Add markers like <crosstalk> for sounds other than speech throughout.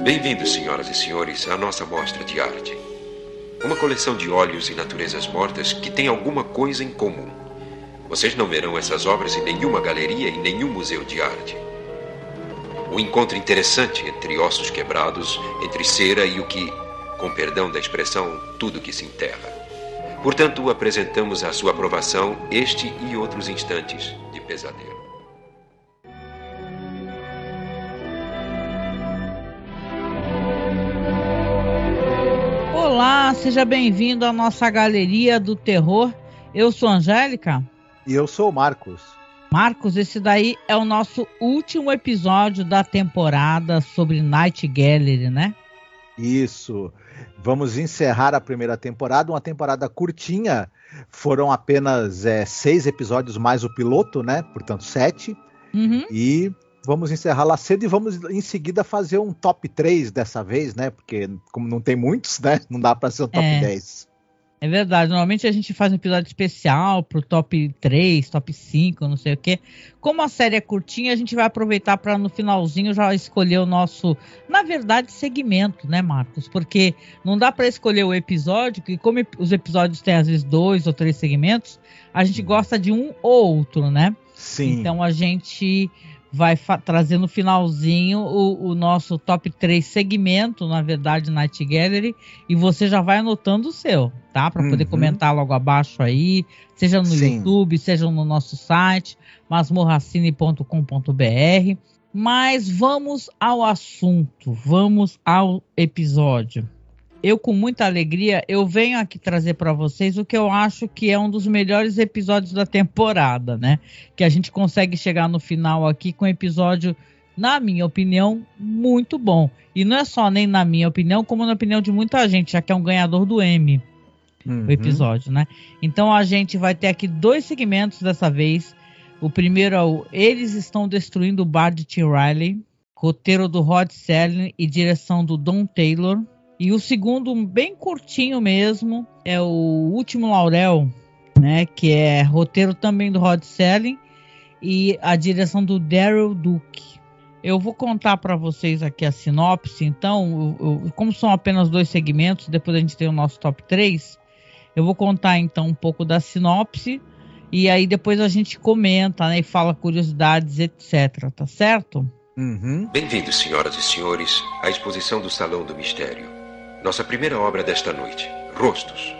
Bem-vindos, senhoras e senhores, à nossa mostra de arte. Uma coleção de óleos e naturezas mortas que tem alguma coisa em comum. Vocês não verão essas obras em nenhuma galeria e nenhum museu de arte. O encontro interessante entre ossos quebrados, entre cera e o que, com perdão da expressão, tudo que se enterra. Portanto, apresentamos à sua aprovação este e outros instantes de pesadelo. Seja bem-vindo à nossa galeria do terror. Eu sou Angélica. E eu sou o Marcos. Marcos, esse daí é o nosso último episódio da temporada sobre Night Gallery, né? Isso. Vamos encerrar a primeira temporada, uma temporada curtinha. Foram apenas é, seis episódios mais o piloto, né? Portanto, sete. Uhum. E vamos encerrar lá cedo e vamos em seguida fazer um top 3 dessa vez, né? Porque como não tem muitos, né? Não dá para ser um top é. 10. É verdade, normalmente a gente faz um episódio especial pro top 3, top 5, não sei o quê. Como a série é curtinha, a gente vai aproveitar para no finalzinho já escolher o nosso, na verdade, segmento, né, Marcos? Porque não dá para escolher o episódio, que como os episódios têm às vezes dois ou três segmentos, a gente gosta de um ou outro, né? Sim. Então a gente vai trazer no finalzinho o, o, nosso top 3 segmento, na verdade, Night Gallery, e você já vai anotando o seu, tá? Para poder uhum. comentar logo abaixo aí, seja no Sim. YouTube, seja no nosso site, masmorracine.com.br. Mas vamos ao assunto, vamos ao episódio eu com muita alegria, eu venho aqui trazer para vocês o que eu acho que é um dos melhores episódios da temporada, né? Que a gente consegue chegar no final aqui com um episódio, na minha opinião, muito bom. E não é só nem na minha opinião, como na opinião de muita gente, já que é um ganhador do M. Uhum. O episódio, né? Então a gente vai ter aqui dois segmentos dessa vez. O primeiro é o Eles Estão Destruindo o Bar de T. Riley, roteiro do Rod Serling e direção do Don Taylor. E o segundo, bem curtinho mesmo, é o Último Laurel, né? Que é roteiro também do Rod Selling e a direção do Daryl Duke. Eu vou contar para vocês aqui a sinopse, então, eu, eu, como são apenas dois segmentos, depois a gente tem o nosso top 3, eu vou contar então um pouco da sinopse e aí depois a gente comenta né, e fala curiosidades, etc. Tá certo? Uhum. Bem-vindos, senhoras e senhores, à exposição do Salão do Mistério. Nossa primeira obra desta noite: Rostos,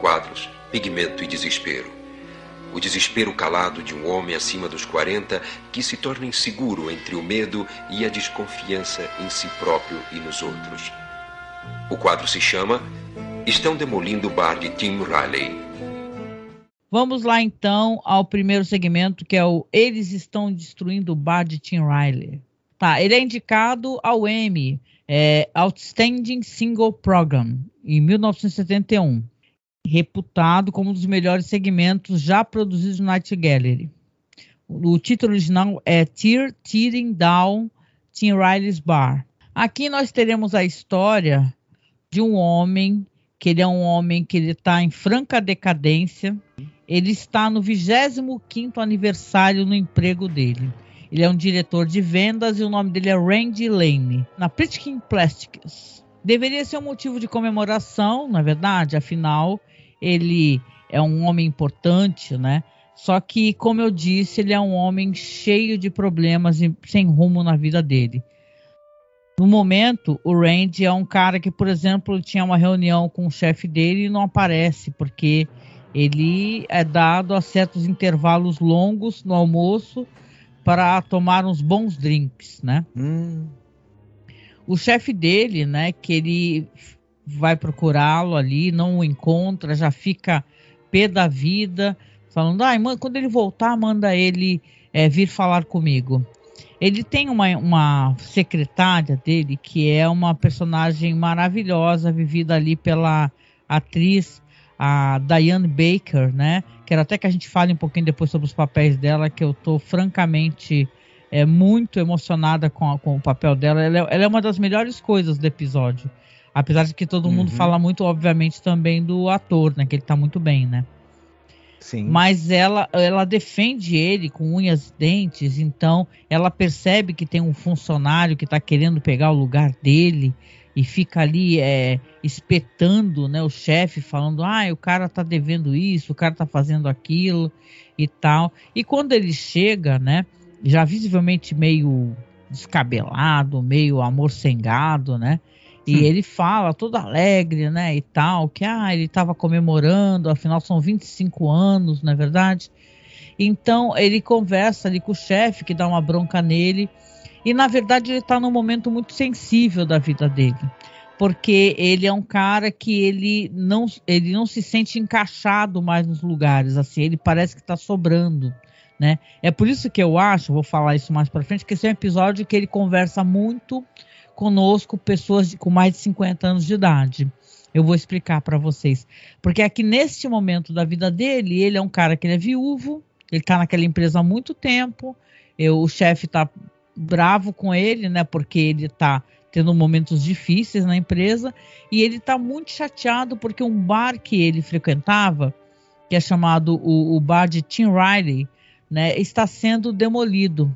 quadros, pigmento e desespero. O desespero calado de um homem acima dos 40 que se torna inseguro entre o medo e a desconfiança em si próprio e nos outros. O quadro se chama Estão Demolindo o Bar de Tim Riley. Vamos lá então ao primeiro segmento que é o Eles Estão Destruindo o Bar de Tim Riley. Tá, ele é indicado ao Emmy é, Outstanding Single Program, em 1971, reputado como um dos melhores segmentos já produzidos no Night Gallery. O título original é Tear Tearing Down Tim Riley's Bar. Aqui nós teremos a história de um homem, que ele é um homem que ele está em franca decadência. Ele está no 25º aniversário no emprego dele. Ele é um diretor de vendas e o nome dele é Randy Lane, na Pritkin Plastics. Deveria ser um motivo de comemoração, na verdade, afinal, ele é um homem importante, né? Só que, como eu disse, ele é um homem cheio de problemas e sem rumo na vida dele. No momento, o Randy é um cara que, por exemplo, tinha uma reunião com o chefe dele e não aparece, porque ele é dado a certos intervalos longos no almoço para tomar uns bons drinks, né? Hum. O chefe dele, né, que ele vai procurá-lo ali, não o encontra, já fica pé da vida, falando, ah, quando ele voltar, manda ele é, vir falar comigo. Ele tem uma, uma secretária dele que é uma personagem maravilhosa, vivida ali pela atriz a Diane Baker, né? Quero até que a gente fale um pouquinho depois sobre os papéis dela, que eu tô francamente é, muito emocionada com, a, com o papel dela. Ela é, ela é, uma das melhores coisas do episódio. Apesar de que todo uhum. mundo fala muito, obviamente, também do ator, né? Que ele tá muito bem, né? Sim. Mas ela, ela defende ele com unhas e dentes, então ela percebe que tem um funcionário que está querendo pegar o lugar dele e fica ali é, espetando né, o chefe, falando: ah, o cara está devendo isso, o cara está fazendo aquilo e tal. E quando ele chega, né, já visivelmente meio descabelado, meio amorcengado, né? E hum. ele fala todo alegre, né, e tal, que ah, ele estava comemorando, afinal são 25 anos, não é verdade? Então ele conversa ali com o chefe, que dá uma bronca nele, e na verdade ele está num momento muito sensível da vida dele, porque ele é um cara que ele não, ele não se sente encaixado mais nos lugares, assim, ele parece que está sobrando. Né? É por isso que eu acho, vou falar isso mais para frente, que esse é um episódio que ele conversa muito conosco pessoas de, com mais de 50 anos de idade. Eu vou explicar para vocês. Porque aqui neste momento da vida dele, ele é um cara que é viúvo, ele está naquela empresa há muito tempo, eu, o chefe está bravo com ele, né? Porque ele está tendo momentos difíceis na empresa e ele está muito chateado porque um bar que ele frequentava, que é chamado o, o bar de Tim Riley, né, está sendo demolido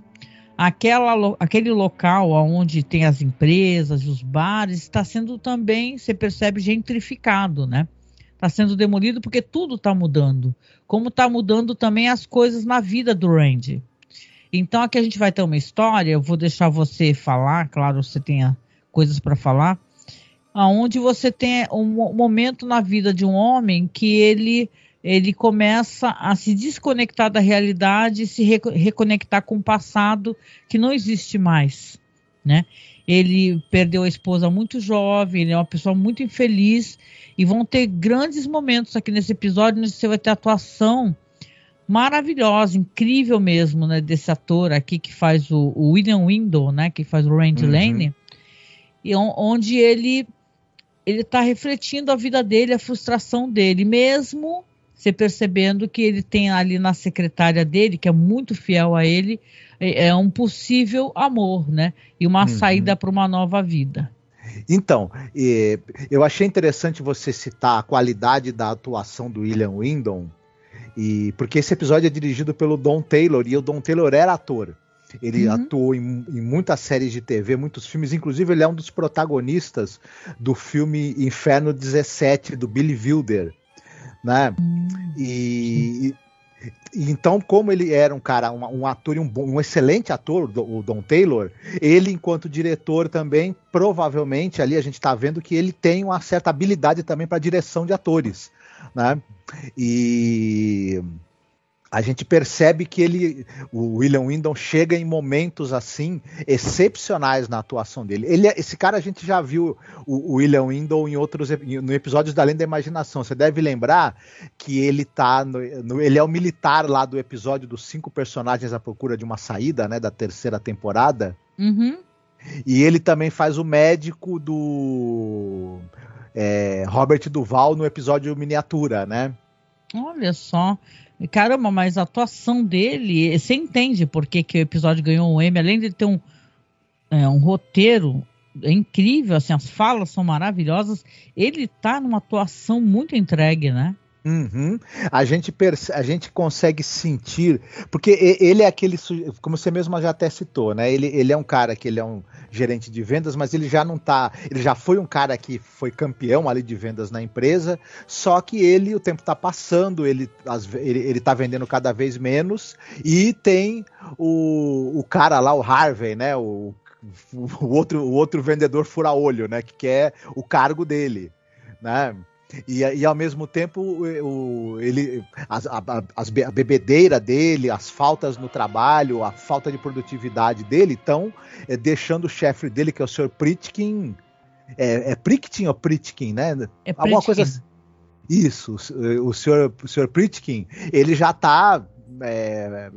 aquela, aquele local onde tem as empresas, os bares, está sendo também, você percebe, gentrificado, né? Está sendo demolido porque tudo está mudando. Como está mudando também as coisas na vida do Randy. Então aqui a gente vai ter uma história, eu vou deixar você falar, claro, você tenha coisas para falar, aonde você tem um momento na vida de um homem que ele ele começa a se desconectar da realidade e se reconectar com o passado que não existe mais, né? Ele perdeu a esposa muito jovem, ele é uma pessoa muito infeliz e vão ter grandes momentos aqui nesse episódio onde você vai ter atuação maravilhosa, incrível mesmo, né, desse ator aqui que faz o, o William Window, né, que faz o Randy uhum. Lane, e onde ele ele está refletindo a vida dele, a frustração dele, mesmo você percebendo que ele tem ali na secretária dele, que é muito fiel a ele, é, é um possível amor, né? E uma uhum. saída para uma nova vida. Então, eu achei interessante você citar a qualidade da atuação do William Windom, e porque esse episódio é dirigido pelo Don Taylor, e o Don Taylor era ator. Ele uhum. atuou em, em, muitas séries de TV, muitos filmes, inclusive ele é um dos protagonistas do filme Inferno 17, do Billy Wilder né? Hum, e, e, então, como ele era um cara, um, um ator, um, um excelente ator, o Don Taylor, ele, enquanto diretor também, provavelmente ali a gente está vendo que ele tem uma certa habilidade também para direção de atores, né? E a gente percebe que ele, o William Windom chega em momentos assim excepcionais na atuação dele. Ele, é, esse cara a gente já viu o, o William Windom em outros no episódios da Além da Imaginação. Você deve lembrar que ele tá no, no, ele é o militar lá do episódio dos cinco personagens à procura de uma saída, né, da terceira temporada. Uhum. E ele também faz o médico do é, Robert Duval no episódio miniatura, né? Olha só. Caramba, mas a atuação dele, você entende por que, que o episódio ganhou um Emmy, além de ter um, é, um roteiro incrível, assim, as falas são maravilhosas, ele tá numa atuação muito entregue, né? Uhum. A, gente a gente consegue sentir, porque ele é aquele, como você mesmo já até citou, né? Ele, ele é um cara que ele é um gerente de vendas, mas ele já não tá, ele já foi um cara que foi campeão ali de vendas na empresa, só que ele, o tempo tá passando, ele, as, ele, ele tá vendendo cada vez menos e tem o, o cara lá, o Harvey, né? O, o outro, o outro vendedor fura-olho, né? Que quer o cargo dele, né? E, e ao mesmo tempo o, ele, as, a, a, bebedeira dele, as faltas no trabalho, a falta de produtividade dele estão é, deixando o chefe dele, que é o Sr. Pritkin. É, é Pritkin ou Pritkin, né? É Alguma coisa assim. Isso, o, o Sr. O Sr. Pritkin, ele já está é,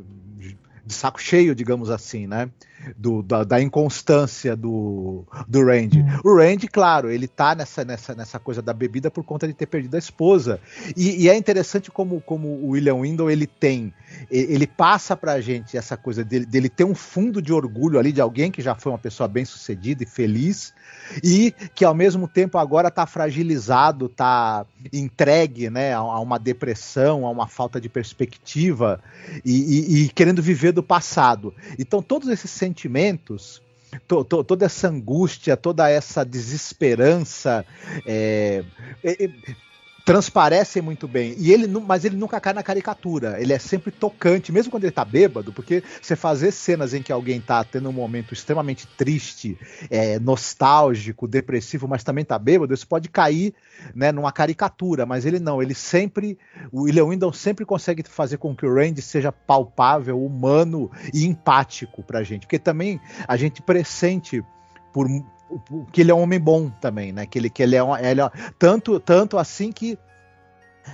de saco cheio, digamos assim, né? Do, da, da, inconstância do, do Randy. Uhum. O Randy, claro, ele tá nessa, nessa, nessa coisa da bebida por conta de ter perdido a esposa. E, e é interessante como, como o William Windle ele tem, ele passa pra gente essa coisa dele, dele ter um fundo de orgulho ali de alguém que já foi uma pessoa bem sucedida e feliz, e que ao mesmo tempo agora está fragilizado, está entregue né, a, uma depressão, a uma falta de perspectiva e, e, e querendo viver do passado. Então todos esses sentimentos To, to, toda essa angústia, toda essa desesperança, é, é, transparecem muito bem. E ele, mas ele nunca cai na caricatura. Ele é sempre tocante, mesmo quando ele tá bêbado, porque você fazer cenas em que alguém tá tendo um momento extremamente triste, é, nostálgico, depressivo, mas também tá bêbado, isso pode cair né, numa caricatura. Mas ele não, ele sempre. O William Windom sempre consegue fazer com que o Randy seja palpável, humano e empático pra gente. Porque também a gente pressente por, que ele é um homem bom também, né? Que ele, que ele é, um, ele é tanto, tanto assim que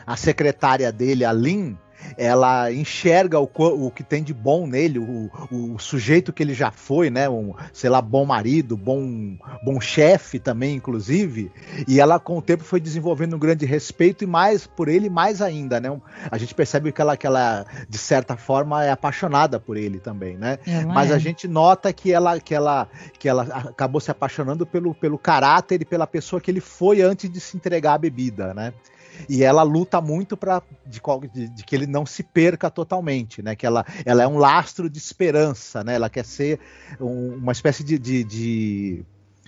a secretária dele, a Lynn, ela enxerga o, o que tem de bom nele, o, o, sujeito que ele já foi, né? Um, sei lá, bom marido, bom, bom chefe também, inclusive. E ela, com o tempo, foi desenvolvendo um grande respeito e mais por ele, mais ainda, né? A gente percebe que ela, que ela de certa forma, é apaixonada por ele também, né? Ela Mas é. a gente nota que ela, que ela, que ela acabou se apaixonando pelo, pelo caráter e pela pessoa que ele foi antes de se entregar à bebida, né? E ela luta muito para de, de, de, que ele não se perca totalmente, né? Que ela, ela é um lastro de esperança, né? Ela quer ser um, uma espécie de, de,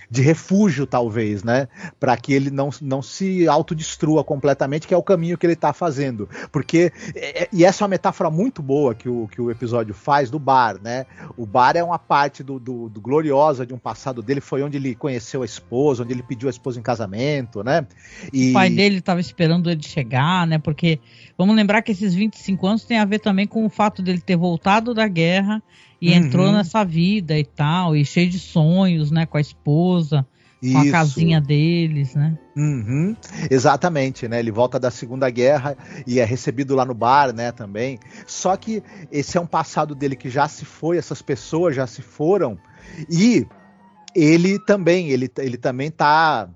de refúgio, talvez, né? Para que ele não, não se autodestrua completamente, que é o caminho que ele está fazendo. Porque, é, é, e essa é uma metáfora muito boa que o, que o episódio faz do bar, né? O bar é uma parte do, do, do gloriosa de um passado dele, foi onde ele conheceu a esposa, onde ele pediu a esposa em casamento, né? E... O pai dele estava esperando ele chegar, né? Porque vamos lembrar que esses 25 anos tem a ver também com o fato dele ter voltado da guerra e uhum. entrou nessa vida e tal, e cheio de sonhos, né, com a esposa, Isso. com a casinha deles, né? Uhum. Exatamente, né? Ele volta da Segunda Guerra e é recebido lá no bar, né, também. Só que esse é um passado dele que já se foi, essas pessoas já se foram, e ele também, ele, ele também tá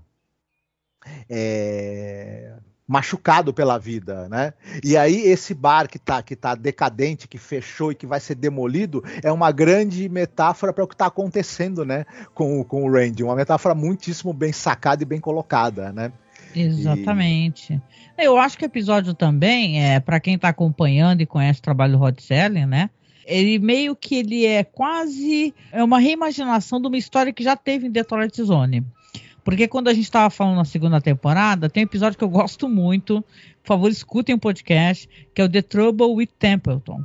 é, machucado pela vida, né? E aí esse bar que tá, que tá decadente, que fechou e que vai ser demolido, é uma grande metáfora para o que está acontecendo, né, com, com o Randy, uma metáfora muitíssimo bem sacada e bem colocada, né? Exatamente. E... Eu acho que o episódio também, é para quem está acompanhando e conhece o trabalho do Rod Serling, né? Ele meio que ele é quase é uma reimaginação de uma história que já teve em Detroit Zone. Porque quando a gente estava falando na segunda temporada, tem um episódio que eu gosto muito. Por favor, escutem o um podcast, que é o The Trouble with Templeton.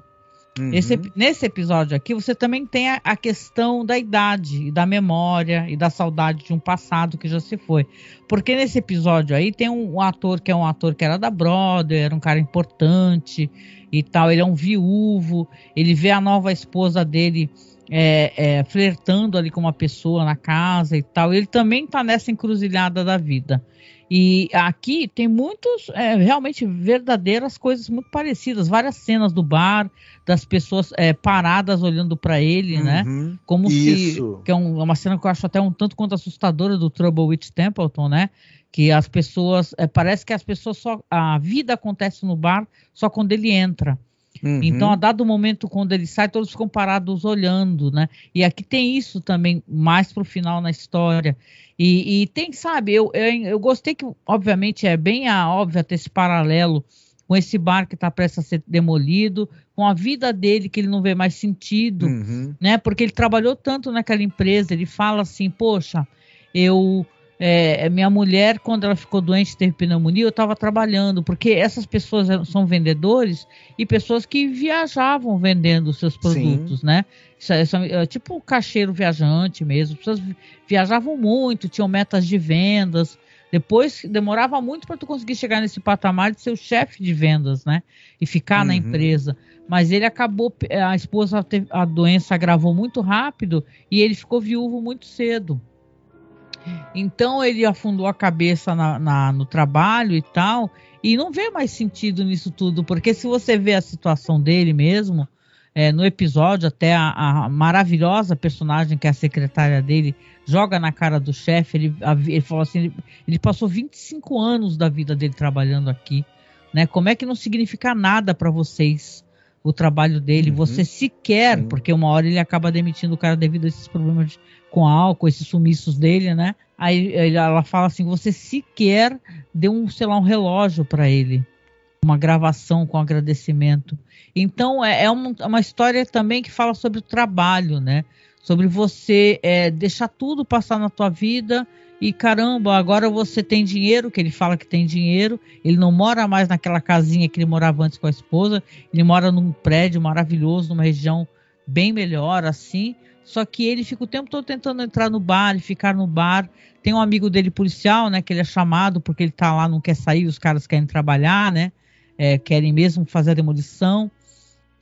Uhum. Esse, nesse episódio aqui, você também tem a, a, questão da idade, e da memória e da saudade de um passado que já se foi. Porque nesse episódio aí tem um, um ator que é um ator que era da Brother, era um cara importante e tal. Ele é um viúvo, ele vê a nova esposa dele é, é, flertando ali com uma pessoa na casa e tal. Ele também está nessa encruzilhada da vida. E aqui tem muitos, é, realmente verdadeiras coisas muito parecidas. Várias cenas do bar, das pessoas é, paradas olhando para ele, né? uhum, né? Como isso. se. Que é, um, é, uma cena que eu acho até um tanto quanto assustadora do Trouble with Templeton, né? Que as pessoas. É, parece que as pessoas só. A vida acontece no bar só quando ele entra. Uhum. Então, a dado momento, quando ele sai, todos ficam parados olhando, né? E aqui tem isso também, mais pro final na história. E, e tem, sabe, eu, eu, eu, gostei que, obviamente, é bem a, óbvio ter esse paralelo com esse bar que está prestes a ser demolido, com a vida dele que ele não vê mais sentido, uhum. né? Porque ele trabalhou tanto naquela empresa, ele fala assim, poxa, eu é, minha mulher, quando ela ficou doente, teve pneumonia, eu estava trabalhando, porque essas pessoas são vendedores e pessoas que viajavam vendendo seus produtos, Sim. né? Isso é, isso é, tipo um caixeiro viajante mesmo. As pessoas viajavam muito, tinham metas de vendas. Depois demorava muito para tu conseguir chegar nesse patamar de ser o chefe de vendas, né? E ficar uhum. na empresa. Mas ele acabou, a esposa, a doença agravou muito rápido e ele ficou viúvo muito cedo. Então ele afundou a cabeça na, na, no trabalho e tal, e não vê mais sentido nisso tudo, porque se você vê a situação dele mesmo, é, no episódio, até a, a, maravilhosa personagem que é a secretária dele joga na cara do chefe. Ele, ele falou assim: ele, ele, passou 25 anos da vida dele trabalhando aqui. Né? Como é que não significa nada para vocês o trabalho dele? Uhum. Você sequer, uhum. porque uma hora ele acaba demitindo o cara devido a esses problemas de, com álcool, esses sumiços dele, né? Aí ela fala assim: você sequer deu um, sei lá, um relógio para ele uma gravação com agradecimento. Então é, é uma, uma, história também que fala sobre o trabalho, né? Sobre você é, deixar tudo passar na tua vida e caramba, agora você tem dinheiro, que ele fala que tem dinheiro, ele não mora mais naquela casinha que ele morava antes com a esposa, ele mora num prédio maravilhoso, numa região bem melhor, assim. Só que ele fica o tempo todo tentando entrar no bar e ficar no bar. Tem um amigo dele policial, né? Que ele é chamado porque ele tá lá, não quer sair, os caras querem trabalhar, né? é, querem mesmo fazer a demolição.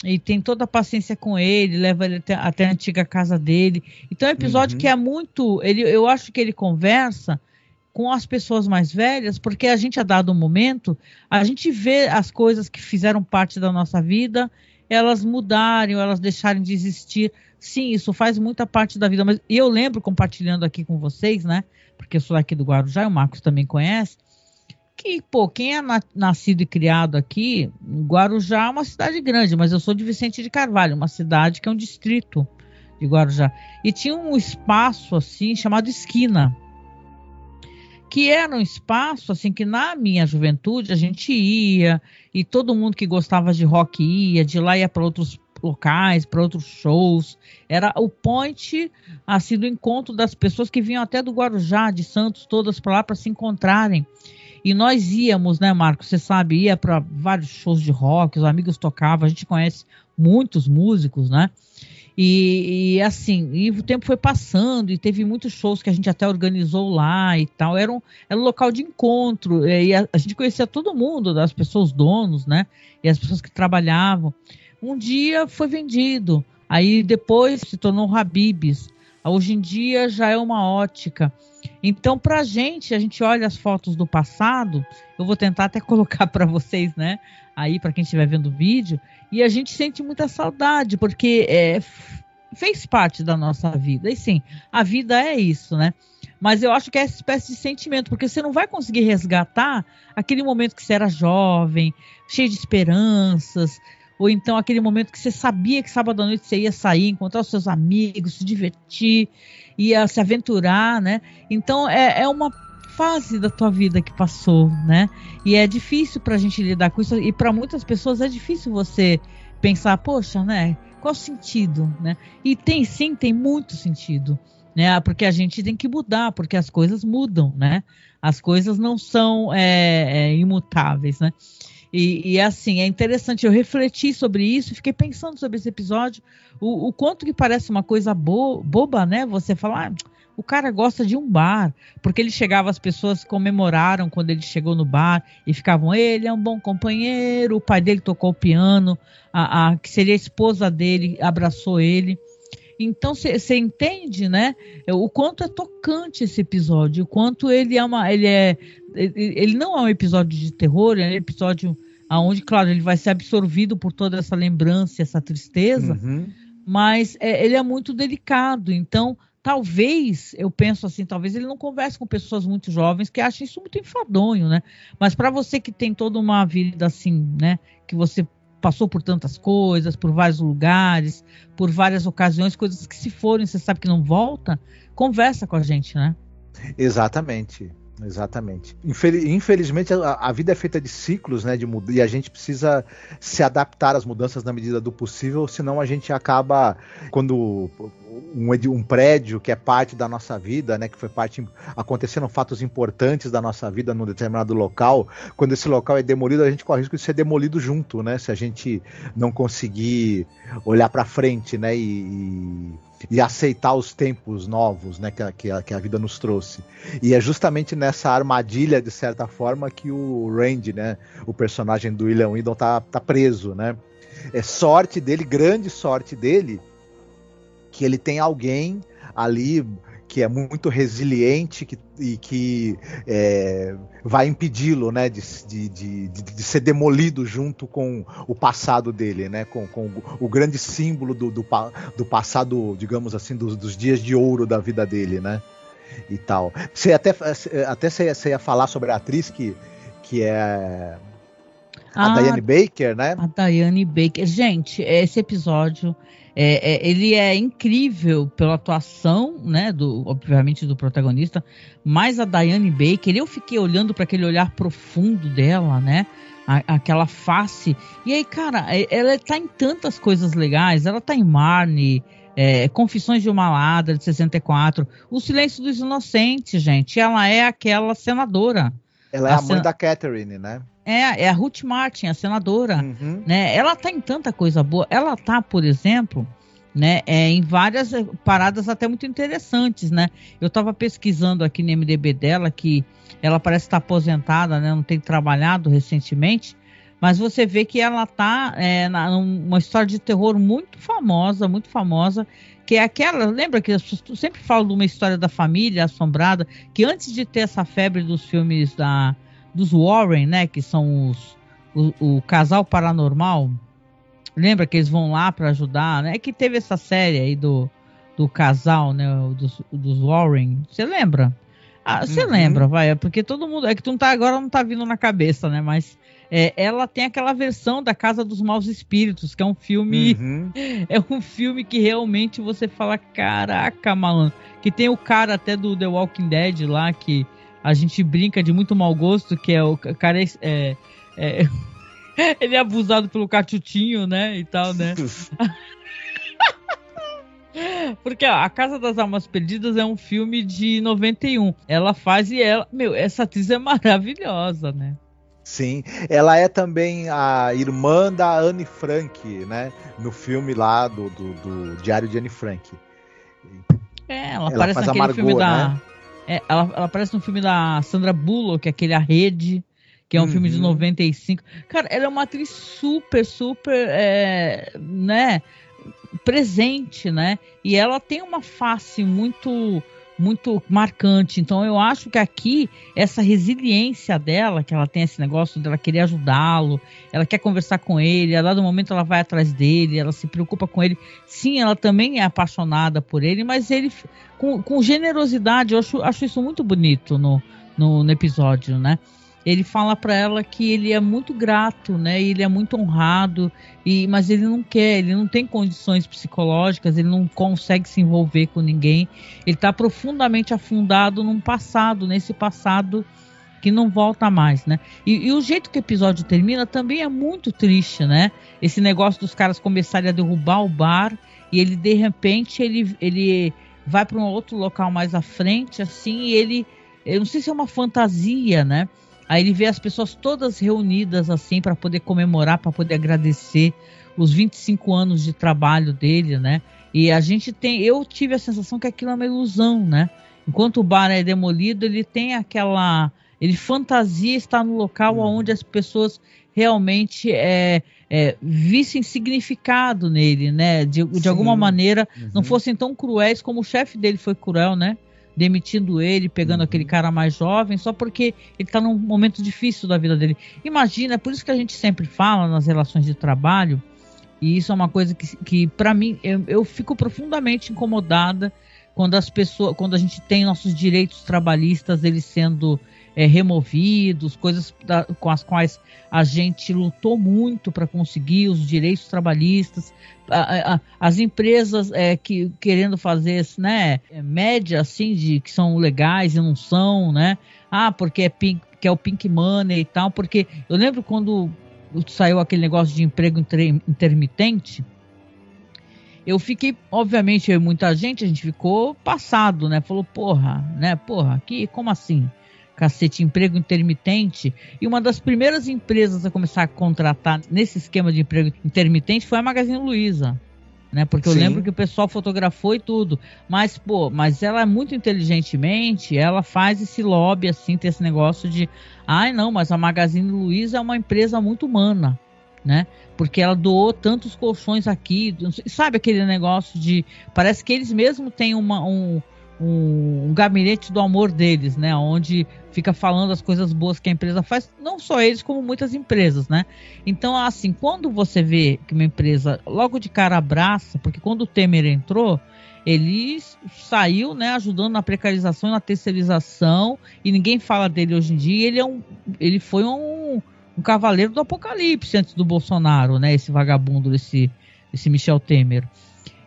E tem toda a paciência com ele, leva ele até, até a antiga casa dele. Então é um episódio uhum. que é muito. Ele, eu acho que ele conversa com as pessoas mais velhas, porque a gente, a dado momento, a gente vê as coisas que fizeram parte da nossa vida, elas mudarem, elas deixarem de existir. Sim, isso faz muita parte da vida. Mas eu lembro, compartilhando aqui com vocês, né? Porque eu sou aqui do Guarujá, e o Marcos também conhece que, pô, quem é na, nascido e criado aqui, Guarujá é uma cidade grande, mas eu sou de Vicente de Carvalho, uma cidade que é um distrito de Guarujá. E tinha um espaço assim chamado Esquina, que era um espaço assim que na minha juventude a gente ia e todo mundo que gostava de rock ia, de lá ia para outros locais, para outros shows. Era o point assim do encontro das pessoas que vinham até do Guarujá, de Santos, todas para lá para se encontrarem. E nós íamos, né, Marcos? Você sabe, ia para vários shows de rock, os amigos tocavam, a gente conhece muitos músicos, né? E, e, assim, e o tempo foi passando e teve muitos shows que a gente até organizou lá e tal. Era um, era um local de encontro e a, a gente conhecia todo mundo, das pessoas donos, né? E as pessoas que trabalhavam. Um dia foi vendido, aí depois se tornou Habibs. Hoje em dia já é uma ótica. Então, para a gente, a gente olha as fotos do passado, eu vou tentar até <laughs> colocar para vocês, né? Aí, para quem estiver vendo o vídeo, e a gente sente muita saudade, porque é, fez parte da nossa vida. E sim, a vida é isso, né? Mas eu acho que é essa espécie de sentimento, porque você não vai conseguir resgatar aquele momento que você era jovem, cheio de esperanças, ou então aquele momento que você sabia que sábado à noite você ia sair, encontrar os seus amigos, se divertir, ia se aventurar, né? Então é, é uma fase da tua vida que passou, né? E é difícil para a gente lidar com isso e para muitas pessoas é difícil você pensar, poxa, né? Qual sentido, né? E tem sim, tem muito sentido, né? Porque a gente tem que mudar, porque as coisas mudam, né? As coisas não são é, é, imutáveis, né? E, e, assim, é interessante, eu refleti sobre isso, fiquei pensando sobre esse episódio, o, o quanto que parece uma coisa bo, boba, né? Você falar, ah, o cara gosta de um bar, porque ele chegava, as pessoas comemoraram quando ele chegou no bar e ficavam, ele é um bom companheiro, o pai dele tocou o piano, a, a que seria a esposa dele abraçou ele. Então você entende, né? O quanto é tocante esse episódio, o quanto ele é uma, ele é, ele não é um episódio de terror, é um episódio aonde, claro, ele vai ser absorvido por toda essa lembrança, essa tristeza, uhum. mas é, ele é muito delicado. Então, talvez, eu penso assim, talvez ele não converse com pessoas muito jovens que acham isso muito enfadonho, né? Mas para você que tem toda uma vida assim, né, que você passou por tantas coisas, por vários lugares, por várias ocasiões, coisas que se forem, você sabe que não volta, conversa com a gente, né? Exatamente. Exatamente. Infelizmente, a, vida é feita de ciclos, né? De, e a gente precisa se adaptar às mudanças na medida do possível, senão a gente acaba, quando um, um prédio que é parte da nossa vida, né? Que foi parte. aconteceram fatos importantes da nossa vida num determinado local. Quando esse local é demolido, a gente corre o risco de ser demolido junto, né? Se a gente não conseguir olhar para frente, né? e, e aceitar os tempos novos né, que, a, que, a, que a vida nos trouxe. E é justamente nessa armadilha, de certa forma, que o Randy, né, o personagem do William Whedon, tá, tá preso. Né? É sorte dele, grande sorte dele, que ele tem alguém ali que é muito resiliente que, e que é, vai impedi-lo né, de, de, de, de, ser demolido junto com o passado dele, né, com, com o grande símbolo do, do, do passado, digamos assim, dos, dos, dias de ouro da vida dele, né? E tal. Você até, até você, você ia falar sobre a atriz que, que é a ah, Diane Baker, né? A Diane Baker. Gente, esse episódio é, é, ele é incrível pela atuação, né? Do, obviamente do protagonista, mas a Diane Baker, eu fiquei olhando para aquele olhar profundo dela, né? A, aquela face. E aí, cara, é, ela tá em tantas coisas legais. Ela tá em Marnie. É, Confissões de uma Ladra, de 64. O Silêncio dos Inocentes, gente. Ela é aquela senadora. Ela é a, a mãe da Catherine, né? É, é a Ruth Martin, a senadora, uhum. né? Ela tá em tanta coisa boa. Ela tá, por exemplo, né, é, em várias eh, paradas até muito interessantes, né? Eu estava pesquisando aqui no MDB dela que ela parece estar aposentada, né? Não tem trabalhado recentemente, mas você vê que ela tá é, na, numa história de terror muito famosa, muito famosa, que é aquela, lembra que eu sempre falo de uma história da família assombrada, que antes de ter essa febre dos filmes da dos Warren, né? Que são os, o, o casal paranormal. Lembra que eles vão lá para ajudar, né? É que teve essa série aí do, do casal, né? Dos, dos Warren. Você lembra? Ah, você uhum. lembra, vai? É porque todo mundo. É que tu não tá, agora não tá vindo na cabeça, né? Mas é, ela tem aquela versão da Casa dos Maus Espíritos, que é um filme. Uhum. <laughs> É um filme que realmente você fala, caraca, malandro. Que tem o cara até do The Walking Dead lá, que a gente brinca de muito mau gosto, que é o cara é, é, é <laughs> ele é abusado pelo cachutinho, né, e tal, né? <laughs> Porque ó, A Casa das Almas Perdidas é um filme de 91. Ela faz e ela, meu, essa atriz é maravilhosa, né? Sim, ela é também a irmã da Anne Frank, né? No filme lá do, do, do Diário de Anne Frank. É, ela, ela aparece naquele Margot, filme da. Né? É, ela, ela aparece no filme da Sandra Bullock, aquele A Rede, que é um uhum. filme de 95. Cara, ela é uma atriz super, super, é, né, presente, né? E ela tem uma face muito muito marcante. Então eu acho que aqui essa resiliência dela, que ela tem esse negócio dela querer ajudá-lo, ela quer conversar com ele, a dado momento ela vai atrás dele, ela se preocupa com ele. Sim, ela também é apaixonada por ele, mas ele com, com generosidade, eu acho, acho isso muito bonito no, no, no episódio, né? Ele fala para ela que ele é muito grato, né? Ele é muito honrado, e mas ele não quer, ele não tem condições psicológicas, ele não consegue se envolver com ninguém. Ele está profundamente afundado num passado, nesse passado que não volta mais, né? E, e, o jeito que o episódio termina também é muito triste, né? Esse negócio dos caras começarem a derrubar o bar e ele de repente ele, ele vai para um outro local mais à frente, assim, e ele, eu não sei se é uma fantasia, né? Aí ele vê as pessoas todas reunidas assim para poder comemorar, para poder agradecer os 25 anos de trabalho dele, né? E a gente tem, eu tive a sensação que aquilo é uma ilusão, né? Enquanto o bar é demolido, ele tem aquela, ele fantasia estar no local uhum. onde as pessoas realmente é, é, vissem significado nele, né? De, de alguma maneira uhum. não fossem tão cruéis como o chefe dele foi cruel, né? Demitindo ele, pegando uhum. aquele cara mais jovem, só porque ele está num momento difícil da vida dele. Imagina, é por isso que a gente sempre fala nas relações de trabalho, e isso é uma coisa que, que para mim, eu, eu fico profundamente incomodada quando as pessoas, quando a gente tem nossos direitos trabalhistas, eles sendo é, removidos, coisas da, com as quais a gente lutou muito para conseguir os direitos trabalhistas, a, a, as empresas é, que querendo fazer né, é, média assim de que são legais e não são, né? Ah, porque é pink, que é o pink money e tal, porque eu lembro quando saiu aquele negócio de emprego intermitente, eu fiquei, obviamente, muita gente, a gente ficou passado, né? Falou, porra, né? Porra, que, como assim? Cacete, emprego intermitente. E uma das primeiras empresas a começar a contratar nesse esquema de emprego intermitente foi a Magazine Luiza. Né? Porque Sim. eu lembro que o pessoal fotografou e tudo. Mas, pô, mas ela é muito inteligentemente, ela faz esse lobby, assim, tem esse negócio de. Ai, não, mas a Magazine Luiza é uma empresa muito humana. Né? Porque ela doou tantos colchões aqui. Sabe aquele negócio de. Parece que eles mesmos têm uma, um, um, um, gabinete do amor deles, né? Onde fica falando as coisas boas que a empresa faz, não só eles, como muitas empresas, né? Então, assim, quando você vê que uma empresa logo de cara abraça, porque quando o Temer entrou, ele saiu, né, ajudando na precarização e na terceirização, e ninguém fala dele hoje em dia. Ele é um, ele foi um, um cavaleiro do apocalipse antes do Bolsonaro, né? Esse vagabundo, esse, esse Michel Temer.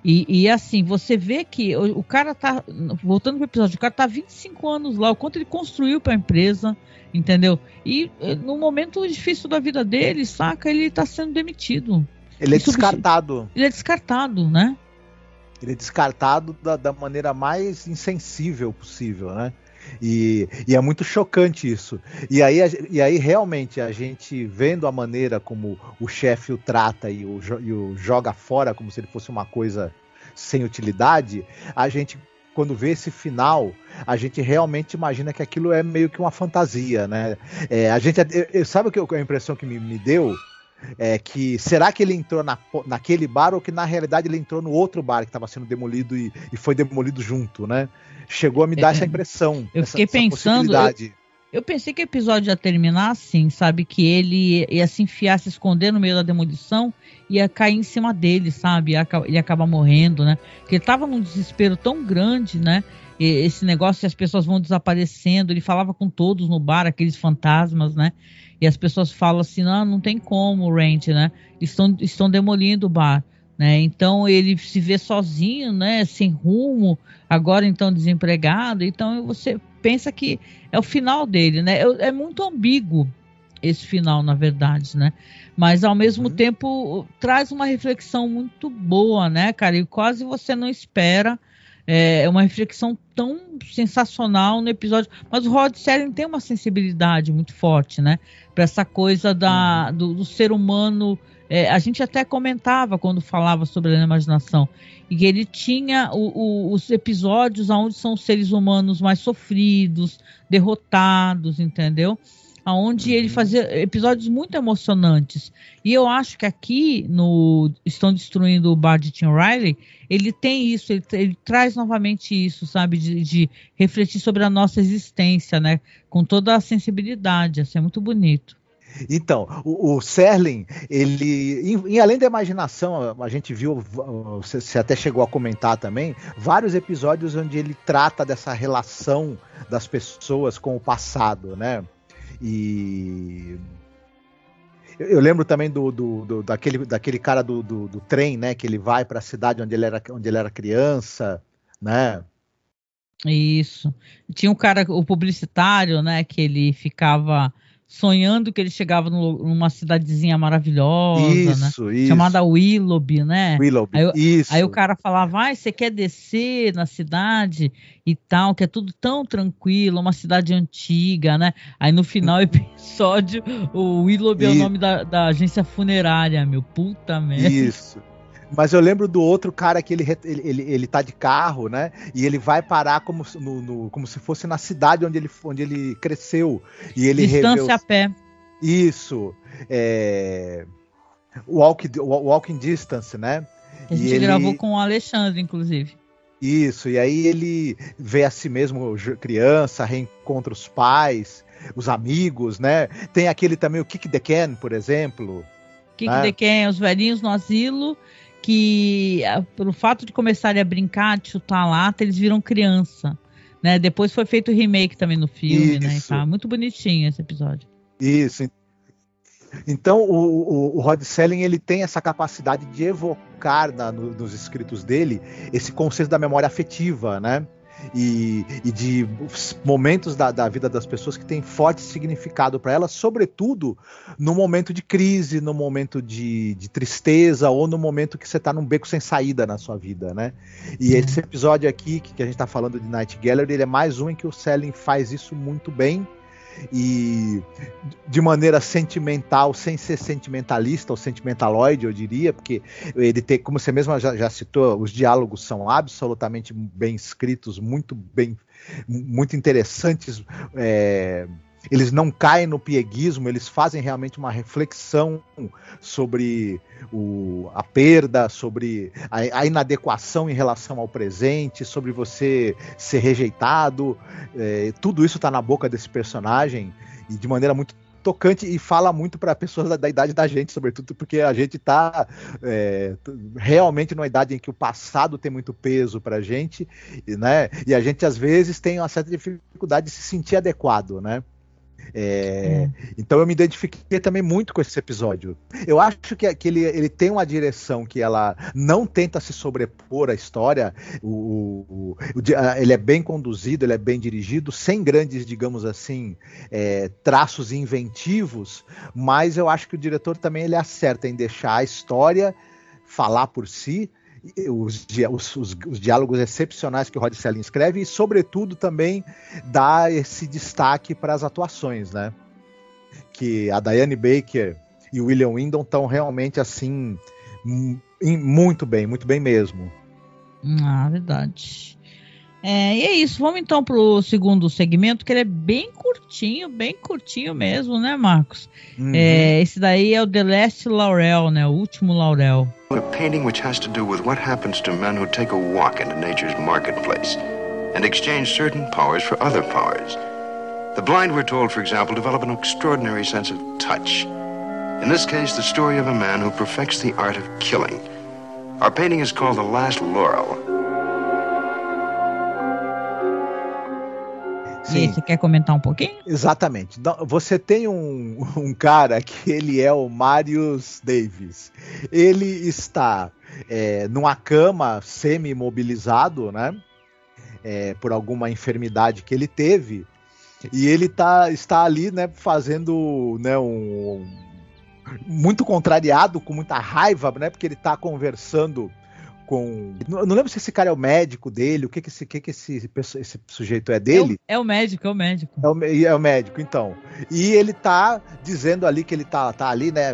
E, e, assim, você vê que o, o, cara tá. Voltando pro episódio, o cara tá 25 anos lá, o quanto ele construiu para a empresa, entendeu? E eh, no momento difícil da vida dele, saca, ele tá sendo demitido. Ele é Isso, descartado. Ele é descartado, né? Ele é descartado da, da maneira mais insensível possível, né? E, e, é muito chocante isso. E aí, e aí, realmente, a gente vendo a maneira como o chefe o trata e o, e o joga fora como se ele fosse uma coisa sem utilidade, a gente, quando vê esse final, a gente realmente imagina que aquilo é meio que uma fantasia, né? É, a gente, eu, sabe o que a impressão que me, me deu? É que será que ele entrou na, naquele bar ou que na realidade ele entrou no outro bar que estava sendo demolido e, e, foi demolido junto, né? chegou a me dar é, essa impressão. Eu essa, fiquei pensando. Eu, eu, pensei que o episódio ia terminar assim, sabe? Que ele ia se enfiar, se esconder no meio da demolição, ia cair em cima dele, sabe? Ia, ia acabar morrendo, né? Porque ele tava num desespero tão grande, né? Esse negócio de as pessoas vão desaparecendo. Ele falava com todos no bar, aqueles fantasmas, né? E as pessoas falam assim: não, não tem como, Rent, né? Estão, estão demolindo o bar. Né? Então ele se vê sozinho, né? sem rumo, agora então desempregado. Então você pensa que é o final dele, né? É, é muito ambíguo esse final, na verdade, né? Mas ao mesmo uhum. tempo traz uma reflexão muito boa, né, cara? E quase você não espera. É uma reflexão tão sensacional no episódio. Mas o Rod Serling tem uma sensibilidade muito forte, né? Para essa coisa da, uhum. do, do ser humano é, a gente até comentava quando falava sobre a imaginação e que ele tinha o, o, os episódios onde são os seres humanos mais sofridos, derrotados, entendeu? Onde ele uhum. fazia episódios muito emocionantes. E eu acho que aqui no Estão Destruindo o Bar de Tim Riley, ele tem isso, ele, ele traz novamente isso, sabe? De, de, refletir sobre a nossa existência, né? Com toda a sensibilidade. Assim, é muito bonito. Então, o, o Serling, ele, em, em, além da imaginação, a gente viu, você, você até chegou a comentar também, vários episódios onde ele trata dessa relação das pessoas com o passado, né? E eu lembro também do, do, do, daquele, daquele cara do, do, do, trem, né? Que ele vai para a cidade onde ele, era, onde ele era criança, né? Isso. Tinha um cara, o publicitário, né? Que ele ficava sonhando que ele chegava numa cidadezinha maravilhosa, isso, né? Isso. Chamada Willoughby, né? Willoughby, aí, isso. Aí o cara falava, ah, você quer descer na cidade e tal, que é tudo tão tranquilo, uma cidade antiga, né? Aí no final <laughs> episódio, o Willoughby e... é o nome da, da agência funerária, meu, puta merda. Isso. Mas eu lembro do outro cara que ele, ele, ele, ele tá de carro, né? E ele vai parar como, no, no, como se fosse na cidade onde ele, onde ele cresceu. E ele Distância a pé. Isso. É... Walk, walking Distance, né? A gente ele... gravou com o Alexandre, inclusive. Isso, e aí ele vê a si mesmo criança, reencontra os pais, os amigos, né? Tem aquele também, o Kick the Can, por exemplo. Kick né? the Can, os velhinhos no asilo que pelo fato de começarem a brincar, de chutar lata, eles viram criança. Né? Depois foi feito o remake também no filme, né? Tá muito bonitinho esse episódio. Isso. Então o, o, o Rod Selling ele tem essa capacidade de evocar na, no, nos escritos dele esse conceito da memória afetiva, né? E, e de momentos da, da, vida das pessoas que têm forte significado para elas, sobretudo no momento de crise, no momento de, de tristeza ou no momento que você está num beco sem saída na sua vida, né? E uhum. esse episódio aqui que, que a gente está falando de Night Gallery, ele é mais um em que o Selling faz isso muito bem e de maneira sentimental, sem ser sentimentalista ou sentimentaloide, eu diria, porque ele tem, como você mesma já, já citou, os diálogos são absolutamente bem escritos, muito bem, muito interessantes. É, eles não caem no pieguismo, eles fazem realmente uma reflexão sobre o, a perda, sobre a, a, inadequação em relação ao presente, sobre você ser rejeitado. É, tudo isso está na boca desse personagem e de maneira muito tocante e fala muito para pessoas da, da, idade da gente, sobretudo porque a gente está é, realmente numa idade em que o passado tem muito peso para a gente, né? E a gente às vezes tem uma certa dificuldade de se sentir adequado, né? É, é. Então eu me identifiquei também muito com esse episódio. Eu acho que, que ele, ele tem uma direção que ela não tenta se sobrepor à história. O, o, o, ele é bem conduzido, ele é bem dirigido, sem grandes, digamos assim, é, traços inventivos, mas eu acho que o diretor também ele acerta em deixar a história falar por si os, os, os, os, diálogos excepcionais que o Rod Selling escreve e, sobretudo, também dá esse destaque para as atuações, né? Que a Diane Baker e o William Windom estão realmente assim muito bem, muito bem mesmo. Ah, verdade. É, e é isso, vamos então para o segundo segmento, que ele é bem curtinho, bem curtinho mesmo, né, Marcos? Uhum. É, esse daí é o The Last Laurel, né? O último Laurel. A painting which has to do with what happens to men who take a walk into nature's marketplace and exchange certain powers for other powers. The blind, we're told, for example, develop an extraordinary sense of touch. In this case, the story of a man who perfects the art of killing. Our painting is called The Last Laurel. Sim. E você quer comentar um pouquinho? Exatamente. Você tem um, um cara que ele é o Marius Davis. Ele está é, numa cama semi-imobilizado, né? É, por alguma enfermidade que ele teve. E ele tá, está ali, né, fazendo né, um, muito contrariado, com muita raiva, né? Porque ele está conversando com. Eu não lembro se esse cara é o médico dele, o que que esse, que que esse, esse sujeito é dele. É o, é o médico, é o médico. É o, é o, médico, então. E ele tá dizendo ali que ele tá, tá ali, né,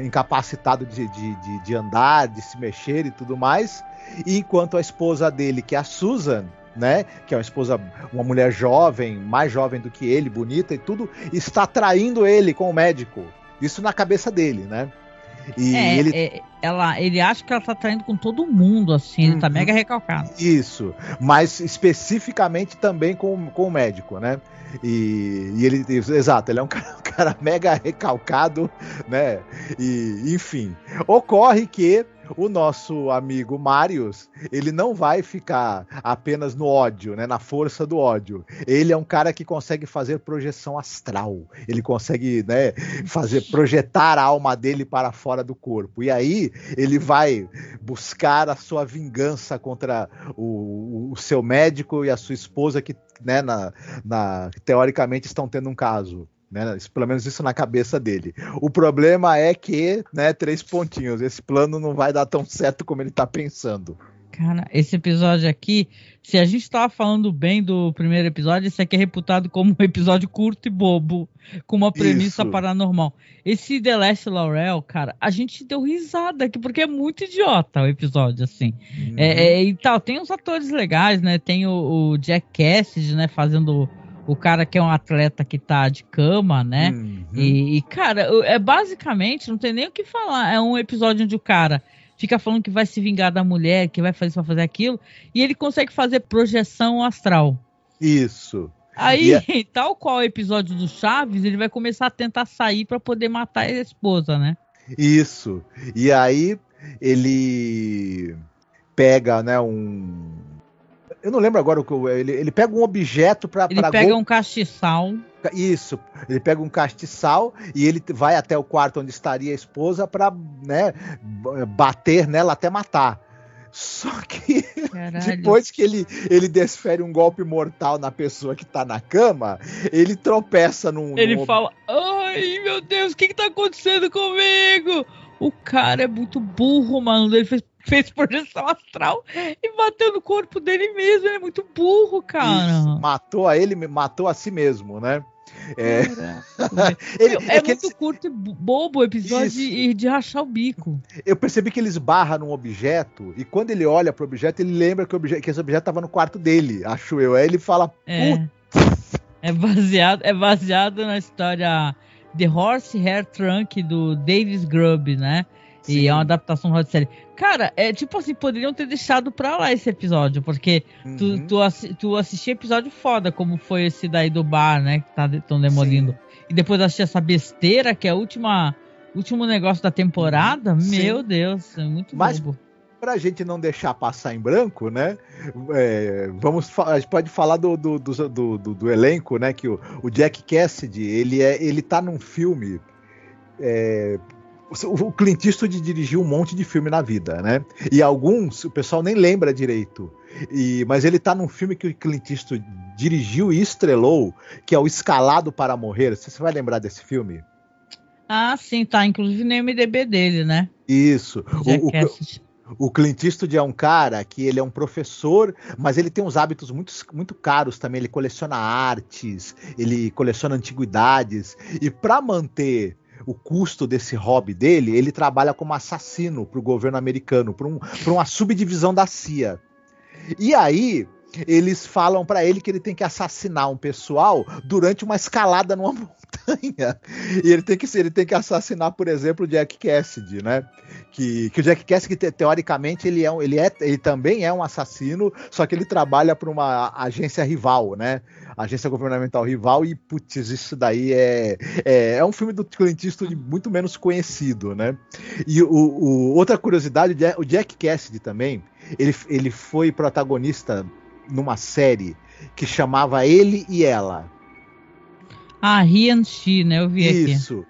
incapacitado de, de, de, de andar, de se mexer e tudo mais. E enquanto a esposa dele, que é a Susan, né, que é uma esposa, uma mulher jovem, mais jovem do que ele, bonita e tudo, está traindo ele com o médico. Isso na cabeça dele, né? E é, ele... É, ela, ele acha que ela tá traindo com todo mundo, assim, ele tá uhum. mega recalcado. Isso, mas especificamente também com, com o médico, né? E, e ele, exato, ele é um <laughs> cara, um cara mega recalcado, né? E, enfim, ocorre que o nosso amigo Marius, ele não vai ficar apenas no ódio, né, na força do ódio. Ele é um cara que consegue fazer projeção astral. Ele consegue, né, fazer projetar a alma dele para fora do corpo. E aí ele vai buscar a sua vingança contra o, o seu médico e a sua esposa que, né, na, na, teoricamente estão tendo um caso. Né? Pelo menos isso na cabeça dele. O problema é que, né, três pontinhos, esse plano não vai dar tão certo como ele tá pensando. Cara, esse episódio aqui, se a gente tava falando bem do primeiro episódio, esse aqui é reputado como um episódio curto e bobo, com uma premissa Isso. paranormal. Esse The Last Laurel, cara, a gente deu risada aqui, porque é muito idiota o episódio, assim. Uhum. É, é, e tal, tem uns atores legais, né? Tem o, o Jack Cassidy, né, fazendo o cara que é um atleta que tá de cama, né? Uhum. E, e, cara, é basicamente, não tem nem o que falar. É um episódio onde o cara fica falando que vai se vingar da mulher, que vai fazer isso, vai fazer aquilo, e ele consegue fazer projeção astral. Isso. Aí, yeah. É <laughs> tal qual o episódio do Chaves, ele vai começar a tentar sair para poder matar a esposa, né? Isso. E aí ele pega, né, um eu não lembro agora o que ele, ele pega um objeto para Ele pega gol... um castiçal. Isso, ele pega um castiçal e ele vai até o quarto onde estaria a esposa para né, bater nela até matar. Só que <laughs> Caralho. depois que ele, ele desfere um golpe mortal na pessoa que tá na cama, ele tropeça num. Ele num... fala: Ai meu Deus, o que, que tá acontecendo comigo? O cara é muito burro, mano. Ele fez fez projeção astral e bateu no corpo dele mesmo. Ele é muito burro, cara. Isso, matou a ele, matou a si mesmo, né? É, <laughs> ele, é, é muito curto e bobo o episódio de, de rachar o bico. Eu percebi que ele esbarra num objeto e quando ele olha pro objeto, ele lembra que, objeto, que esse objeto tava no quarto dele, acho eu. Aí ele fala, é. É baseado, é baseado na história The Horse Hair Trunk do Davis Grubb, né? Sim. E é uma adaptação da série. Cara, é tipo assim, poderiam ter deixado pra lá esse episódio, porque uhum. tu, tu, assi tu assistia episódio foda, como foi esse daí do bar, né? Que tá, tão demolindo. Sim. E depois assistia essa besteira, que é a última último negócio da temporada. Sim. Meu Deus, é muito Mas, bobo para a gente não deixar passar em branco, né? É, vamos a gente pode falar do, do, do, do, elenco, né? Que o, o, Jack Cassidy ele é ele tá num filme. É, o Clint Eastwood dirigiu um monte de filme na vida, né? E alguns o pessoal nem lembra direito. E, mas ele tá num filme que o Clint Eastwood dirigiu e estrelou, que é o Escalado para Morrer. Você vai lembrar desse filme? Ah, sim, tá. Inclusive no MDB dele, né? Isso. O, o, o Clint Eastwood é um cara que ele é um professor, mas ele tem uns hábitos muito, muito caros também. Ele coleciona artes, ele coleciona antiguidades. E para manter o custo desse hobby dele, ele trabalha como assassino para o governo americano, para um, uma subdivisão da CIA. E aí, eles falam para ele que ele tem que assassinar um pessoal durante uma escalada numa montanha. E ele tem que ele tem que assassinar, por exemplo, o Jack Cassidy, né? Que, que o Jack Cassidy teoricamente ele é, ele é ele também é um assassino, só que ele trabalha para uma agência rival, né? Agência governamental rival e putz, isso daí é, é, é um filme do Clint Eastwood muito menos conhecido, né? E o, o outra curiosidade, o Jack Cassidy também, ele, ele foi protagonista numa série que chamava Ele e Ela. Ah, She, né? Eu vi Isso. aqui. Isso.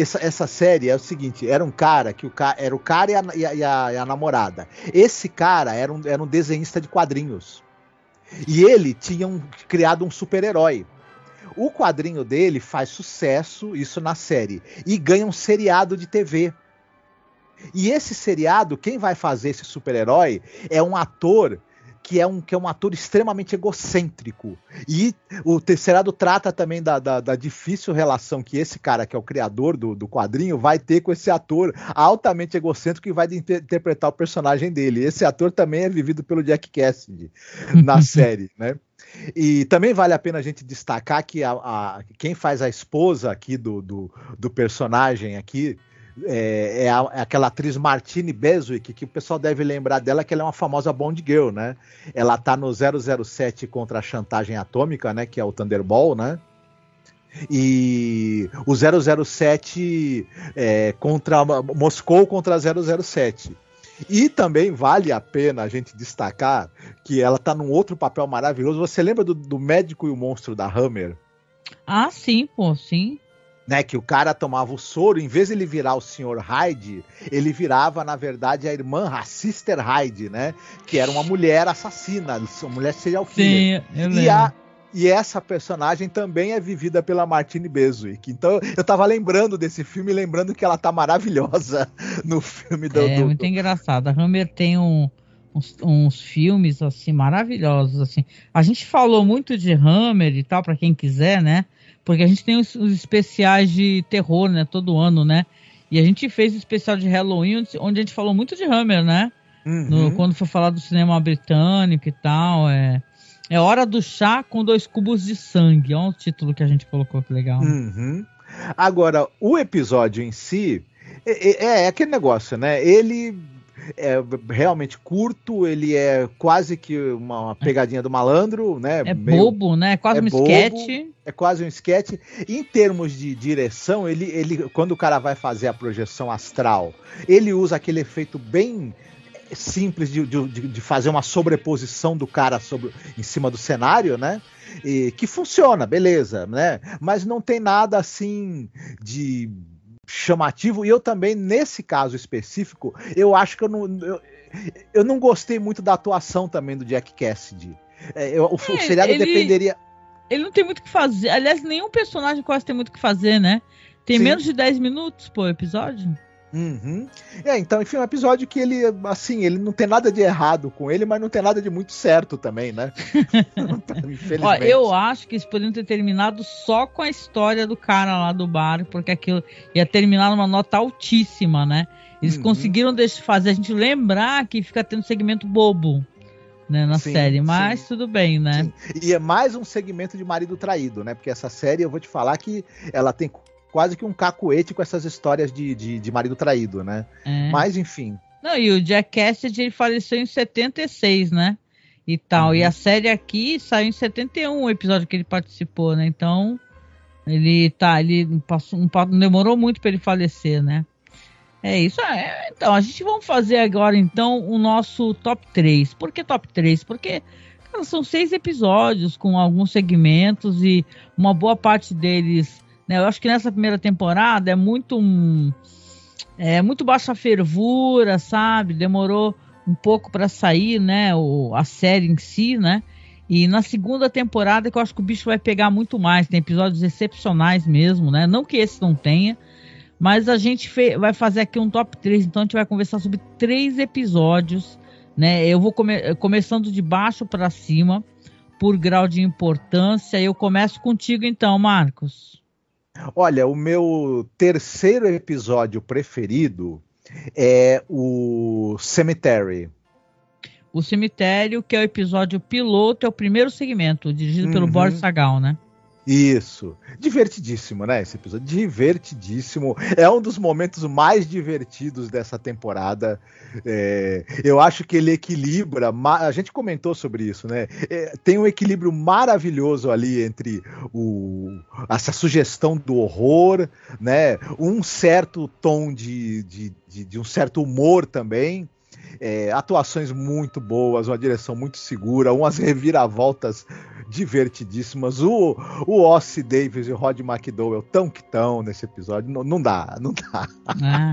Essa, essa, série é o seguinte: era um cara que o ca, era o cara e a, e, a, e a, namorada. Esse cara era um, era um desenhista de quadrinhos. E ele tinha um, criado um super-herói. O quadrinho dele faz sucesso, isso na série, e ganha um seriado de TV. E esse seriado, quem vai fazer esse super-herói é um ator que é um, que é um ator extremamente egocêntrico. E o Terceirado trata também da, da, da, difícil relação que esse cara, que é o criador do, do quadrinho, vai ter com esse ator altamente egocêntrico que vai inter interpretar o personagem dele. Esse ator também é vivido pelo Jack Cassidy na <laughs> série, né? E também vale a pena a gente destacar que a, a quem faz a esposa aqui do, do, do personagem aqui, é, é, a, é, aquela atriz Martine Beswick, que o pessoal deve lembrar dela, que ela é uma famosa Bond Girl, né? Ela tá no 007 contra a chantagem atômica, né? Que é o Thunderball, né? E o 007 é, contra Moscou contra 007. E também vale a pena a gente destacar que ela tá num outro papel maravilhoso. Você lembra do, do médico e o monstro da Hammer? Ah, sim, pô, sim né, que o cara tomava o soro, em vez de ele virar o Sr. Hyde, ele virava, na verdade, a irmã, a Sister Hyde, né? Que era uma mulher assassina, uma mulher serial killer. Sim, eu lembro. E, a, e essa personagem também é vivida pela Martine Beswick. Então eu tava lembrando desse filme, lembrando que ela tá maravilhosa <laughs> no filme do. É, do, muito do... engraçado. A Hammer tem um. Uns, uns, filmes assim maravilhosos assim. A gente falou muito de Hammer e tal para quem quiser, né? Porque a gente tem os, os, especiais de terror, né? Todo ano, né? E a gente fez o especial de Halloween, onde a gente falou muito de Hammer, né? Uhum. No, quando foi falar do cinema britânico e tal. É, é Hora do Chá com Dois Cubos de Sangue. Olha o título que a gente colocou, que legal. Uhum. Agora, o episódio em si. É, é, é, aquele negócio, né? Ele é realmente curto, ele é quase que uma pegadinha do malandro, né? É Meio, bobo, né? É quase é um bobo, sketch. É quase um sketch. Em termos de direção, ele, ele, quando o cara vai fazer a projeção astral, ele usa aquele efeito bem simples de, de, de fazer uma sobreposição do cara sobre, em cima do cenário, né? E, que funciona, beleza, né? Mas não tem nada assim de chamativo. E eu também, nesse caso específico, eu acho que eu não. Eu, eu não gostei muito da atuação também do Jack Cassidy. É, eu, o, é, o seriado ele, dependeria. Ele não tem muito o que fazer. Aliás, nenhum personagem quase tem muito o que fazer, né? Tem Sim. menos de 10 minutos por episódio. Uhum. É, então, enfim, é um episódio que ele, assim, ele não tem nada de errado com ele, mas não tem nada de muito certo também, né? <laughs> Ó, eu acho que eles poderiam ter terminado só com a história do cara lá do bar, porque aquilo ia terminar numa nota altíssima, né? Eles uhum. conseguiram fazer a gente lembrar que fica tendo segmento bobo. né, na sim, série, mas sim. tudo bem, né? Sim. E é mais um segmento de marido traído, né? Porque essa série, eu vou te falar que ela tem quase que um cacoete com essas histórias de, de, de marido traído, né? É. Mas, enfim. Não, e o Jack Cassidy, ele faleceu em 76, né? E tal. Uhum. E a série aqui saiu em 71, o episódio que ele participou, né? Então, ele tá, ele passou, não demorou muito para ele falecer, né? É isso. É, então, a gente vamos fazer agora então o nosso top 3. Por que top 3? Porque cara, são seis episódios com alguns segmentos e uma boa parte deles. Né, eu acho que nessa primeira temporada é muito. Um, é muito baixa fervura, sabe? Demorou um pouco para sair, né? O, a série em si, né? E na segunda temporada que eu acho que o bicho vai pegar muito mais. Tem episódios excepcionais mesmo, né? Não que esse não tenha, mas a gente vai fazer aqui um top 3, então a gente vai conversar sobre três episódios, né? Eu vou come começando de baixo para cima, por grau de importância. Eu começo contigo então, Marcos. Olha, o meu terceiro episódio preferido é o Cemetery. O Cemitério, que é o episódio piloto, é o primeiro segmento, dirigido uhum. pelo Boris Sagal, né? Isso. Divertidíssimo, né? Esse episódio. Divertidíssimo. É um dos momentos mais divertidos dessa temporada. É, eu acho que ele equilibra. A gente comentou sobre isso, né? É, tem um equilíbrio maravilhoso ali entre o, essa sugestão do horror, né? Um certo tom de, de, de, de um certo humor também. É, atuações muito boas, uma direção muito segura, umas reviravoltas divertidíssimas. O, o Ossie Davis e o Rod McDowell tão que tão nesse episódio. Não, não dá, <laughs> não dá.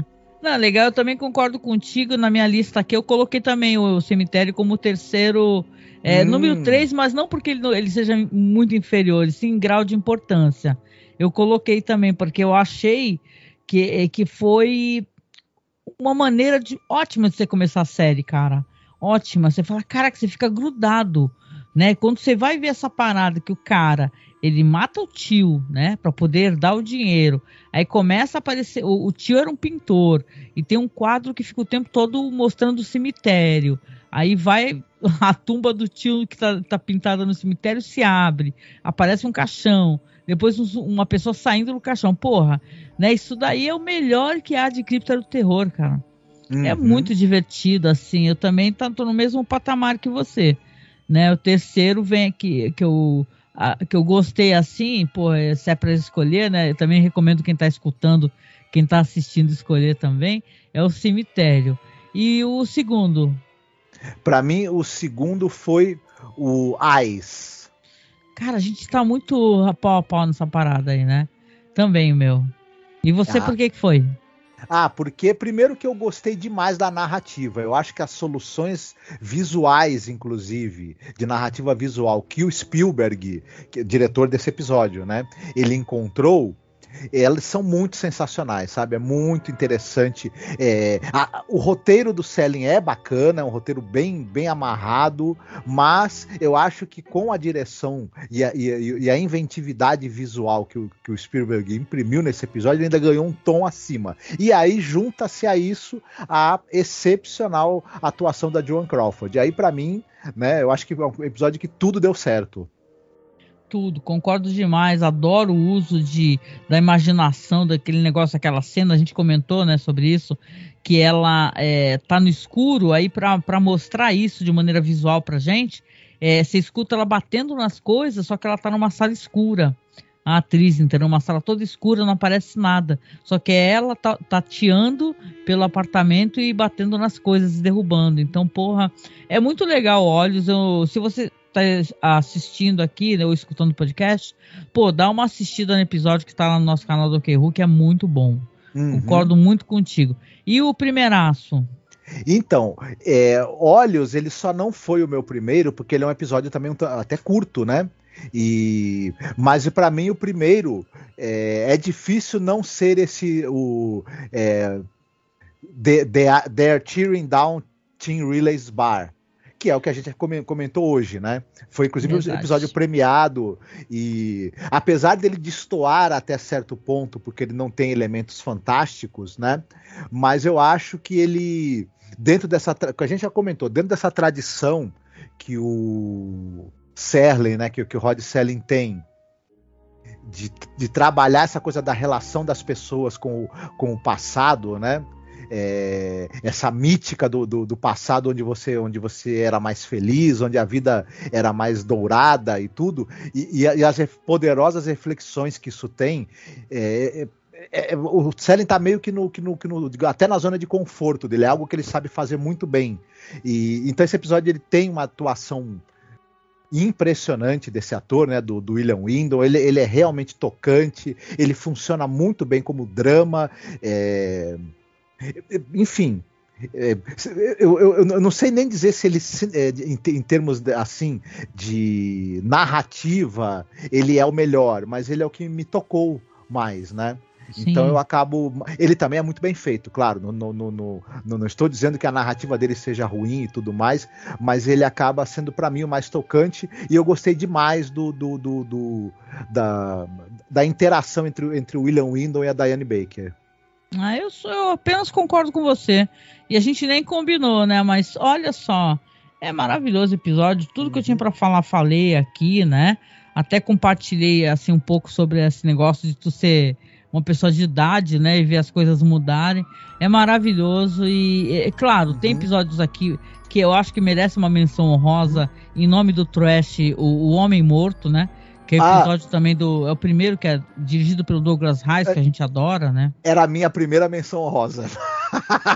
É. Não, legal, eu também concordo contigo. Na minha lista aqui, eu coloquei também o cemitério como terceiro. É, hum. Número 3, mas não porque ele, ele seja muito inferior, sim em grau de importância. Eu coloquei também, porque eu achei que, que foi uma maneira de, ótima de você começar a série, cara. Ótima. Você fala, cara, que você fica grudado né? Quando você vai ver essa parada que o cara ele mata o tio, né, para poder dar o dinheiro. Aí começa a aparecer, o, o, tio era um pintor e tem um quadro que fica o tempo todo mostrando o cemitério. Aí vai <laughs> a tumba do tio que tá, tá pintada no cemitério se abre, aparece um caixão, depois uma pessoa saindo do caixão. Porra, né? Isso daí é o melhor que há de cripta do terror, cara. É uhum. É muito divertido, assim. Eu também tô no mesmo patamar que você. Né? O terceiro vem aqui, que eu, a, que eu gostei assim, pô, se é para escolher, né? Eu também recomendo quem está escutando, quem está assistindo escolher também, é o cemitério. E o segundo? Para mim, o segundo foi o Ais. Cara, a gente está muito pau a pau nessa parada aí, né? Também, meu. E você, ah. por que que foi? Ah, porque primeiro que eu gostei demais da narrativa. Eu acho que as soluções visuais, inclusive, de narrativa visual que o Spielberg, que é diretor desse episódio, né, ele encontrou elas são muito sensacionais, sabe? É muito interessante. É, a, o roteiro do Selling é bacana, é um roteiro bem, bem amarrado, mas eu acho que com a direção e a, e, e a inventividade visual que o, que o Spielberg imprimiu nesse episódio, ele ainda ganhou um tom acima. E aí junta-se a isso a excepcional atuação da Joan Crawford. E aí, para mim, né, eu acho que é um episódio que tudo deu certo tudo, concordo demais, adoro o uso de, da imaginação daquele negócio, aquela cena, a gente comentou, né, sobre isso, que ela é, tá no escuro, aí para mostrar isso de maneira visual pra gente, é, você escuta ela batendo nas coisas, só que ela tá numa sala escura. A atriz, entendeu? Uma sala toda escura, não aparece nada. Só que é ela tateando pelo apartamento e batendo nas coisas derrubando. Então, porra, é muito legal, olhos. Eu, se você tá assistindo aqui, né, ou escutando o podcast, pô, dá uma assistida no episódio que tá lá no nosso canal do OK que é muito bom. Uhum. Concordo muito contigo. E o primeiraço? Então, é, Olhos, ele só não foi o meu primeiro, porque ele é um episódio também até curto, né? E mas para mim o primeiro é, é, difícil não ser esse o é, the, the, They're Tearing Down Team Relays Bar que é o que a gente comentou hoje, né? Foi inclusive Verdade. um episódio premiado e apesar dele destoar até certo ponto, porque ele não tem elementos fantásticos, né? Mas eu acho que ele dentro dessa que a gente já comentou, dentro dessa tradição que o Serling, né, que, que o Rod Serling tem de, de, trabalhar essa coisa da relação das pessoas com o, com o passado, né? É, essa mítica do, do, do, passado onde você, onde você era mais feliz, onde a vida era mais dourada e tudo, e, e, e as poderosas reflexões que isso tem. É, é, é o Selen está meio que no, que, no, que no, até na zona de conforto dele, é algo que ele sabe fazer muito bem. E então esse episódio ele tem uma atuação impressionante desse ator, né, do, do William Windom. Ele, ele, é realmente tocante, ele funciona muito bem como drama. É... Enfim, é, eu, eu, eu, não sei nem dizer se ele, é, em, termos de, assim de narrativa, ele é o melhor, mas ele é o que me tocou mais, né? Sim. Então eu acabo. Ele também é muito bem feito, claro. No, no, no, não estou dizendo que a narrativa dele seja ruim e tudo mais, mas ele acaba sendo para mim o mais tocante. E eu gostei demais do, do, do, do da, da interação entre, entre o William Windom e a Diane Baker. Ah, eu, sou, eu apenas concordo com você. E a gente nem combinou, né? Mas olha só, é maravilhoso o episódio. Tudo uhum. que eu tinha uhum. para falar, falei aqui, né? Até compartilhei assim um pouco sobre esse negócio de tu ser uma pessoa de idade, né, e ver as coisas mudarem. É maravilhoso e, é, claro, uhum. tem episódios aqui que eu acho que merece uma menção honrosa em nome do Trash, o, o Homem Morto, né? Que é o ah. episódio ah, também do. É o primeiro que é dirigido pelo Douglas Reis, que a gente adora, né? Era a minha primeira menção honrosa. <laughs>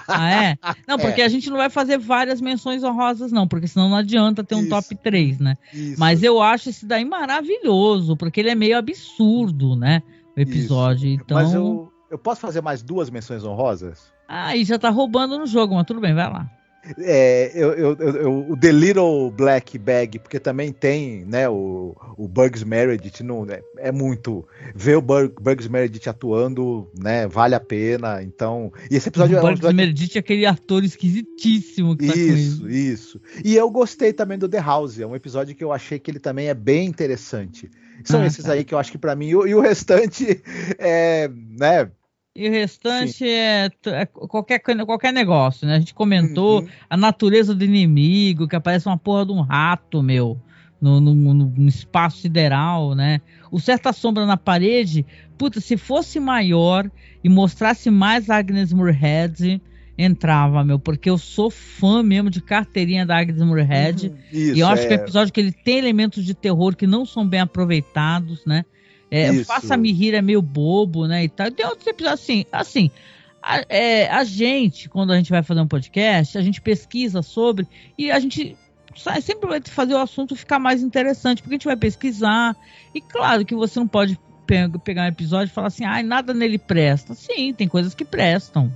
Ah, é? Não, porque é. a gente não vai fazer várias menções honrosas, não, porque senão não adianta ter um Isso. top 3, né? Isso. Mas eu acho esse daí maravilhoso, porque ele é meio absurdo, né? o episódio. Isso. Então... Mas eu, eu posso fazer mais duas menções honrosas? Ah, e já tá roubando no jogo, mas tudo bem, vai lá. É, eu, eu, eu, o The Little Black Bag, porque também tem né, o, o Bugs Meredith, não, é, é muito. Ver o Bug, Bugs Meredith atuando, né, vale a pena. Então. E esse episódio. O Bugs é um episódio... Meredith é aquele ator esquisitíssimo que tá Isso, isso. E eu gostei também do The House, é um episódio que eu achei que ele também é bem interessante. São ah, esses tá. aí que eu acho que para mim. E o restante <laughs> é. né? E o restante é, é, qualquer, qualquer negócio, né? A gente comentou uhum. a natureza do inimigo, que aparece uma porra de um rato, meu, no, no, no espaço sideral, né? O Certa Sombra na Parede, puta, se fosse maior e mostrasse mais Agnes Moorehead, entrava, meu, porque eu sou fã mesmo de carteirinha da Agnes Moorehead. Uhum, isso, e eu acho é... que o episódio que ele tem elementos de terror que não são bem aproveitados, né? É, Faça-me rir é meio bobo, né? E tal. Tem outros episódios assim, assim. A, é, a gente, quando a gente vai fazer um podcast, a gente pesquisa sobre e a gente sempre vai fazer o assunto ficar mais interessante, porque a gente vai pesquisar. E claro que você não pode pegar um episódio e falar assim, ah, nada nele presta. Sim, tem coisas que prestam.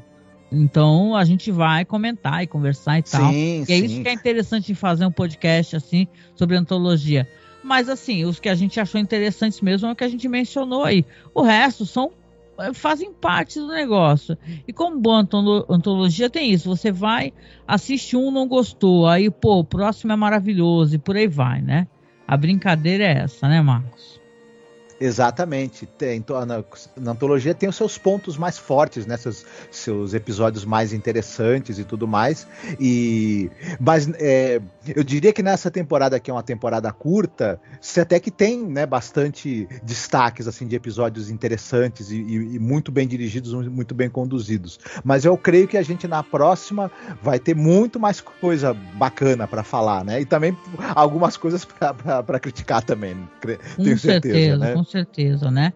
Então a gente vai comentar e conversar e tal. Sim, e é isso que é interessante em fazer um podcast assim sobre antologia. Mas assim, os que a gente achou interessantes mesmo é o que a gente mencionou aí. O resto são eh, fazem parte do negócio. E como boa antologia tem isso, você vai, assiste um, não gostou, aí pô, o próximo é maravilhoso e por aí vai, né? A brincadeira é essa, né, Marcos? Exatamente. Tem, na, na, antologia tem os seus pontos mais fortes, né? Seus, seus episódios mais interessantes e tudo mais. E, mas é, eu diria que nessa temporada, que é uma temporada curta, você até que tem né, bastante destaques assim de episódios interessantes e, e, e muito bem dirigidos, muito bem conduzidos. Mas eu creio que a gente na próxima vai ter muito mais coisa bacana para falar, né? E também algumas coisas para criticar também. Tenho certeza, certeza né? Certeza, né?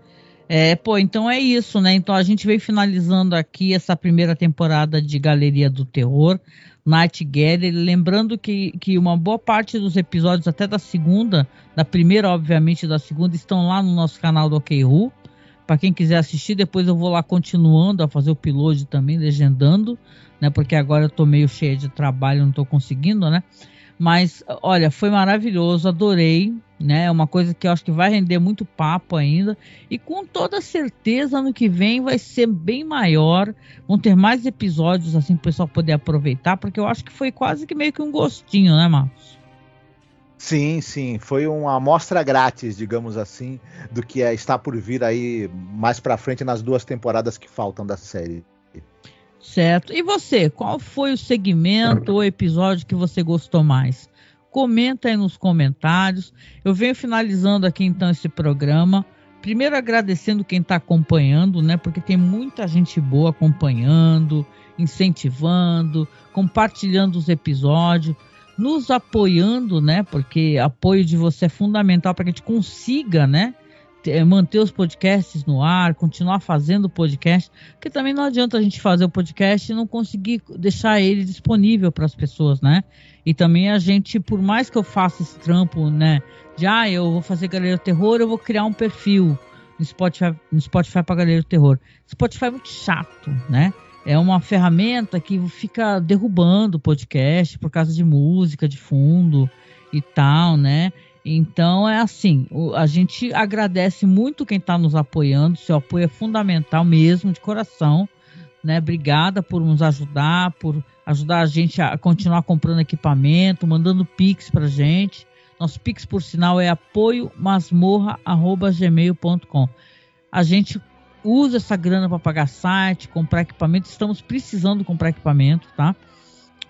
É, pô, então é isso, né? Então a gente vem finalizando aqui essa primeira temporada de Galeria do Terror, Night Gallery. Lembrando que, que uma boa parte dos episódios, até da segunda, da primeira, obviamente, da segunda, estão lá no nosso canal do OKRU. Para quem quiser assistir, depois eu vou lá continuando a fazer o piloto também, legendando, né? Porque agora eu tô meio cheio de trabalho, não tô conseguindo, né? Mas, olha, foi maravilhoso, adorei, né? É uma coisa que eu acho que vai render muito papo ainda. E com toda certeza, ano que vem vai ser bem maior. Vão ter mais episódios, assim, para o pessoal poder aproveitar, porque eu acho que foi quase que meio que um gostinho, né, Marcos? Sim, sim, foi uma amostra grátis, digamos assim, do que é, está por vir aí mais para frente nas duas temporadas que faltam da série. Certo. E você, qual foi o segmento ou episódio que você gostou mais? comenta aí nos comentários. Eu venho finalizando aqui então esse programa. Primeiro agradecendo quem está acompanhando, né? Porque tem muita gente boa acompanhando, incentivando, compartilhando os episódios, nos apoiando, né? Porque apoio de você é fundamental para que a gente consiga, né? Manter os podcasts no ar, continuar fazendo o podcast, porque também não adianta a gente fazer o podcast e não conseguir deixar ele disponível para as pessoas, né? E também a gente, por mais que eu faça esse trampo, né, de ah, eu vou fazer Galeria do Terror, eu vou criar um perfil no Spotify, no Spotify para Galeria do Terror. Spotify é muito chato, né? É uma ferramenta que fica derrubando o podcast por causa de música de fundo e tal, né? Então é assim, a gente agradece muito quem está nos apoiando, seu apoio é fundamental mesmo, de coração, né? Obrigada por nos ajudar, por ajudar a gente a continuar comprando equipamento, mandando pix pra gente. Nosso pix, por sinal, é apoio masmorra@gmail.com. A gente usa essa grana para pagar site, comprar equipamento, estamos precisando comprar equipamento, tá?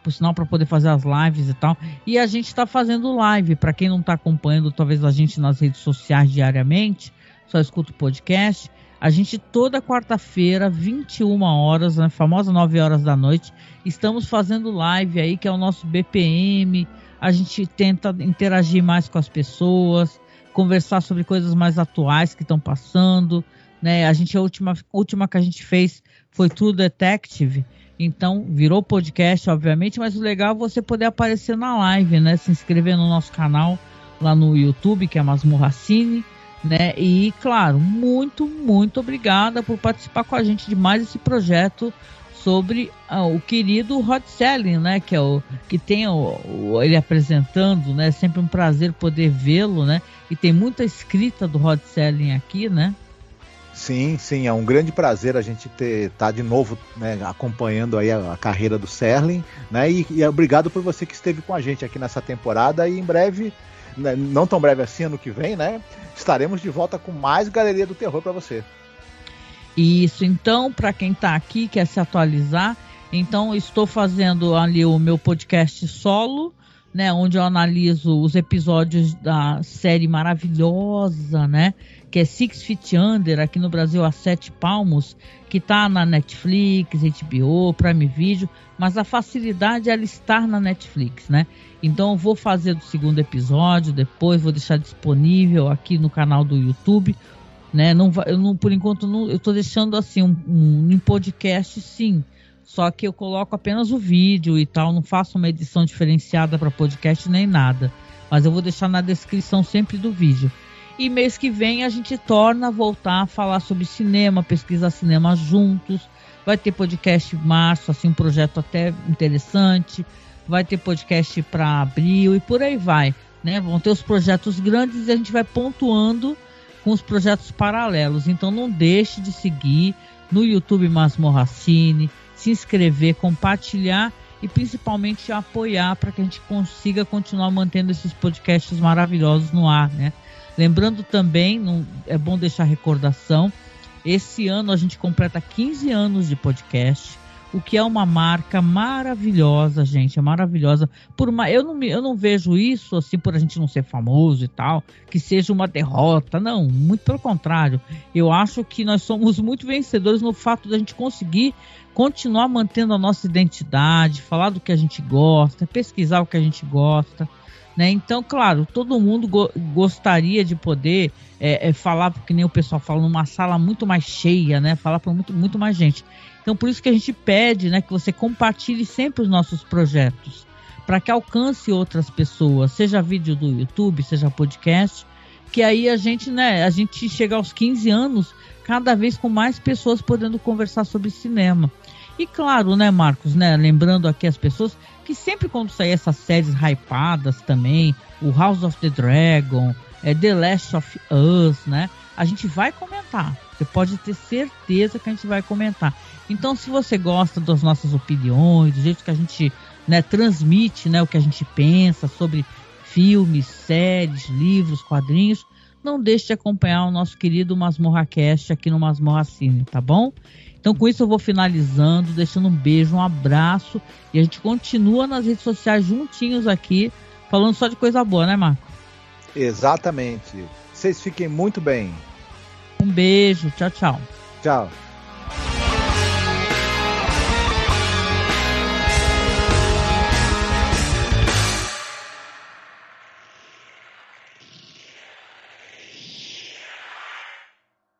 Por sinal, para poder fazer as lives e tal. E a gente está fazendo live. Para quem não está acompanhando, talvez a gente nas redes sociais diariamente, só escuta o podcast. A gente toda quarta-feira, 21 horas, né, famosa 9 horas da noite, estamos fazendo live aí, que é o nosso BPM. A gente tenta interagir mais com as pessoas, conversar sobre coisas mais atuais que estão passando. Né? A gente a última, última que a gente fez foi True Detective então, virou podcast, obviamente, mas o legal é você poder aparecer na live, né? Se inscrever no nosso canal lá no YouTube, que é Masmorracine, né? E, claro, muito, muito obrigada por participar com a gente de mais esse projeto sobre ah, o querido Rod Selling, né? Que é o que tem o, o, ele apresentando, né? Sempre um prazer poder vê-lo, né? E tem muita escrita do Rod Selling aqui, né? Sim, sim, é um grande prazer a gente ter tá de novo né, acompanhando aí a, a, carreira do Serling, né? E, e, obrigado por você que esteve com a gente aqui nessa temporada e em breve, né, não tão breve assim, ano que vem, né? Estaremos de volta com mais Galeria do Terror para você. Isso, então, para quem está aqui quer se atualizar, então estou fazendo ali o meu podcast solo, né, onde eu analiso os episódios da série maravilhosa, né, que é Six Feet Under, aqui no Brasil a Sete Palmos, que está na Netflix, HBO, Prime Video, mas a facilidade é ela estar na Netflix, né? Então eu vou fazer do segundo episódio, depois vou deixar disponível aqui no canal do YouTube, né? Não, eu não, por enquanto não, eu estou deixando assim um, um, podcast, sim. Só que eu coloco apenas o vídeo e tal, não faço uma edição diferenciada para podcast nem nada. Mas eu vou deixar na descrição sempre do vídeo. E mês que vem a gente torna a voltar a falar sobre cinema, pesquisar cinema juntos. Vai ter podcast em março, assim, um projeto até interessante. Vai ter podcast para abril e por aí vai. Né? Vão ter os projetos grandes e a gente vai pontuando com os projetos paralelos. Então não deixe de seguir no YouTube Masmorra Cine, se inscrever, compartilhar e principalmente apoiar para que a gente consiga continuar mantendo esses podcasts maravilhosos no ar, né? Lembrando também, é bom deixar recordação, esse ano a gente completa 15 anos de podcast, o que é uma marca maravilhosa, gente, é maravilhosa. Por uma, eu não eu não vejo isso assim por a gente não ser famoso e tal, que seja uma derrota, não, muito pelo contrário. Eu acho que nós somos muito vencedores no fato da gente conseguir continuar mantendo a nossa identidade, falar do que a gente gosta, pesquisar o que a gente gosta. Né? Então, claro, todo mundo go gostaria de poder é, é, falar, porque nem o pessoal fala, numa sala muito mais cheia, né? Falar para muito, muito mais gente. Então, por isso que a gente pede né, que você compartilhe sempre os nossos projetos, para que alcance outras pessoas, seja vídeo do YouTube, seja podcast, que aí a gente, né, a gente chega aos 15 anos, cada vez com mais pessoas podendo conversar sobre cinema. E claro, né, Marcos, né, lembrando aqui as pessoas que sempre quando sair essas séries hypadas também, o House of the Dragon, é, The Last of Us, né? A gente vai comentar. Você pode ter certeza que a gente vai comentar. Então, se você gosta das nossas opiniões, do jeito que a gente né, transmite né, o que a gente pensa sobre filmes, séries, livros, quadrinhos, não deixe de acompanhar o nosso querido Masmorra Cast aqui no Masmorra Cine, tá bom? Então, com isso, eu vou finalizando, deixando um beijo, um abraço. E a gente continua nas redes sociais juntinhos aqui, falando só de coisa boa, né, Marco? Exatamente. Vocês fiquem muito bem. Um beijo. Tchau, tchau. Tchau.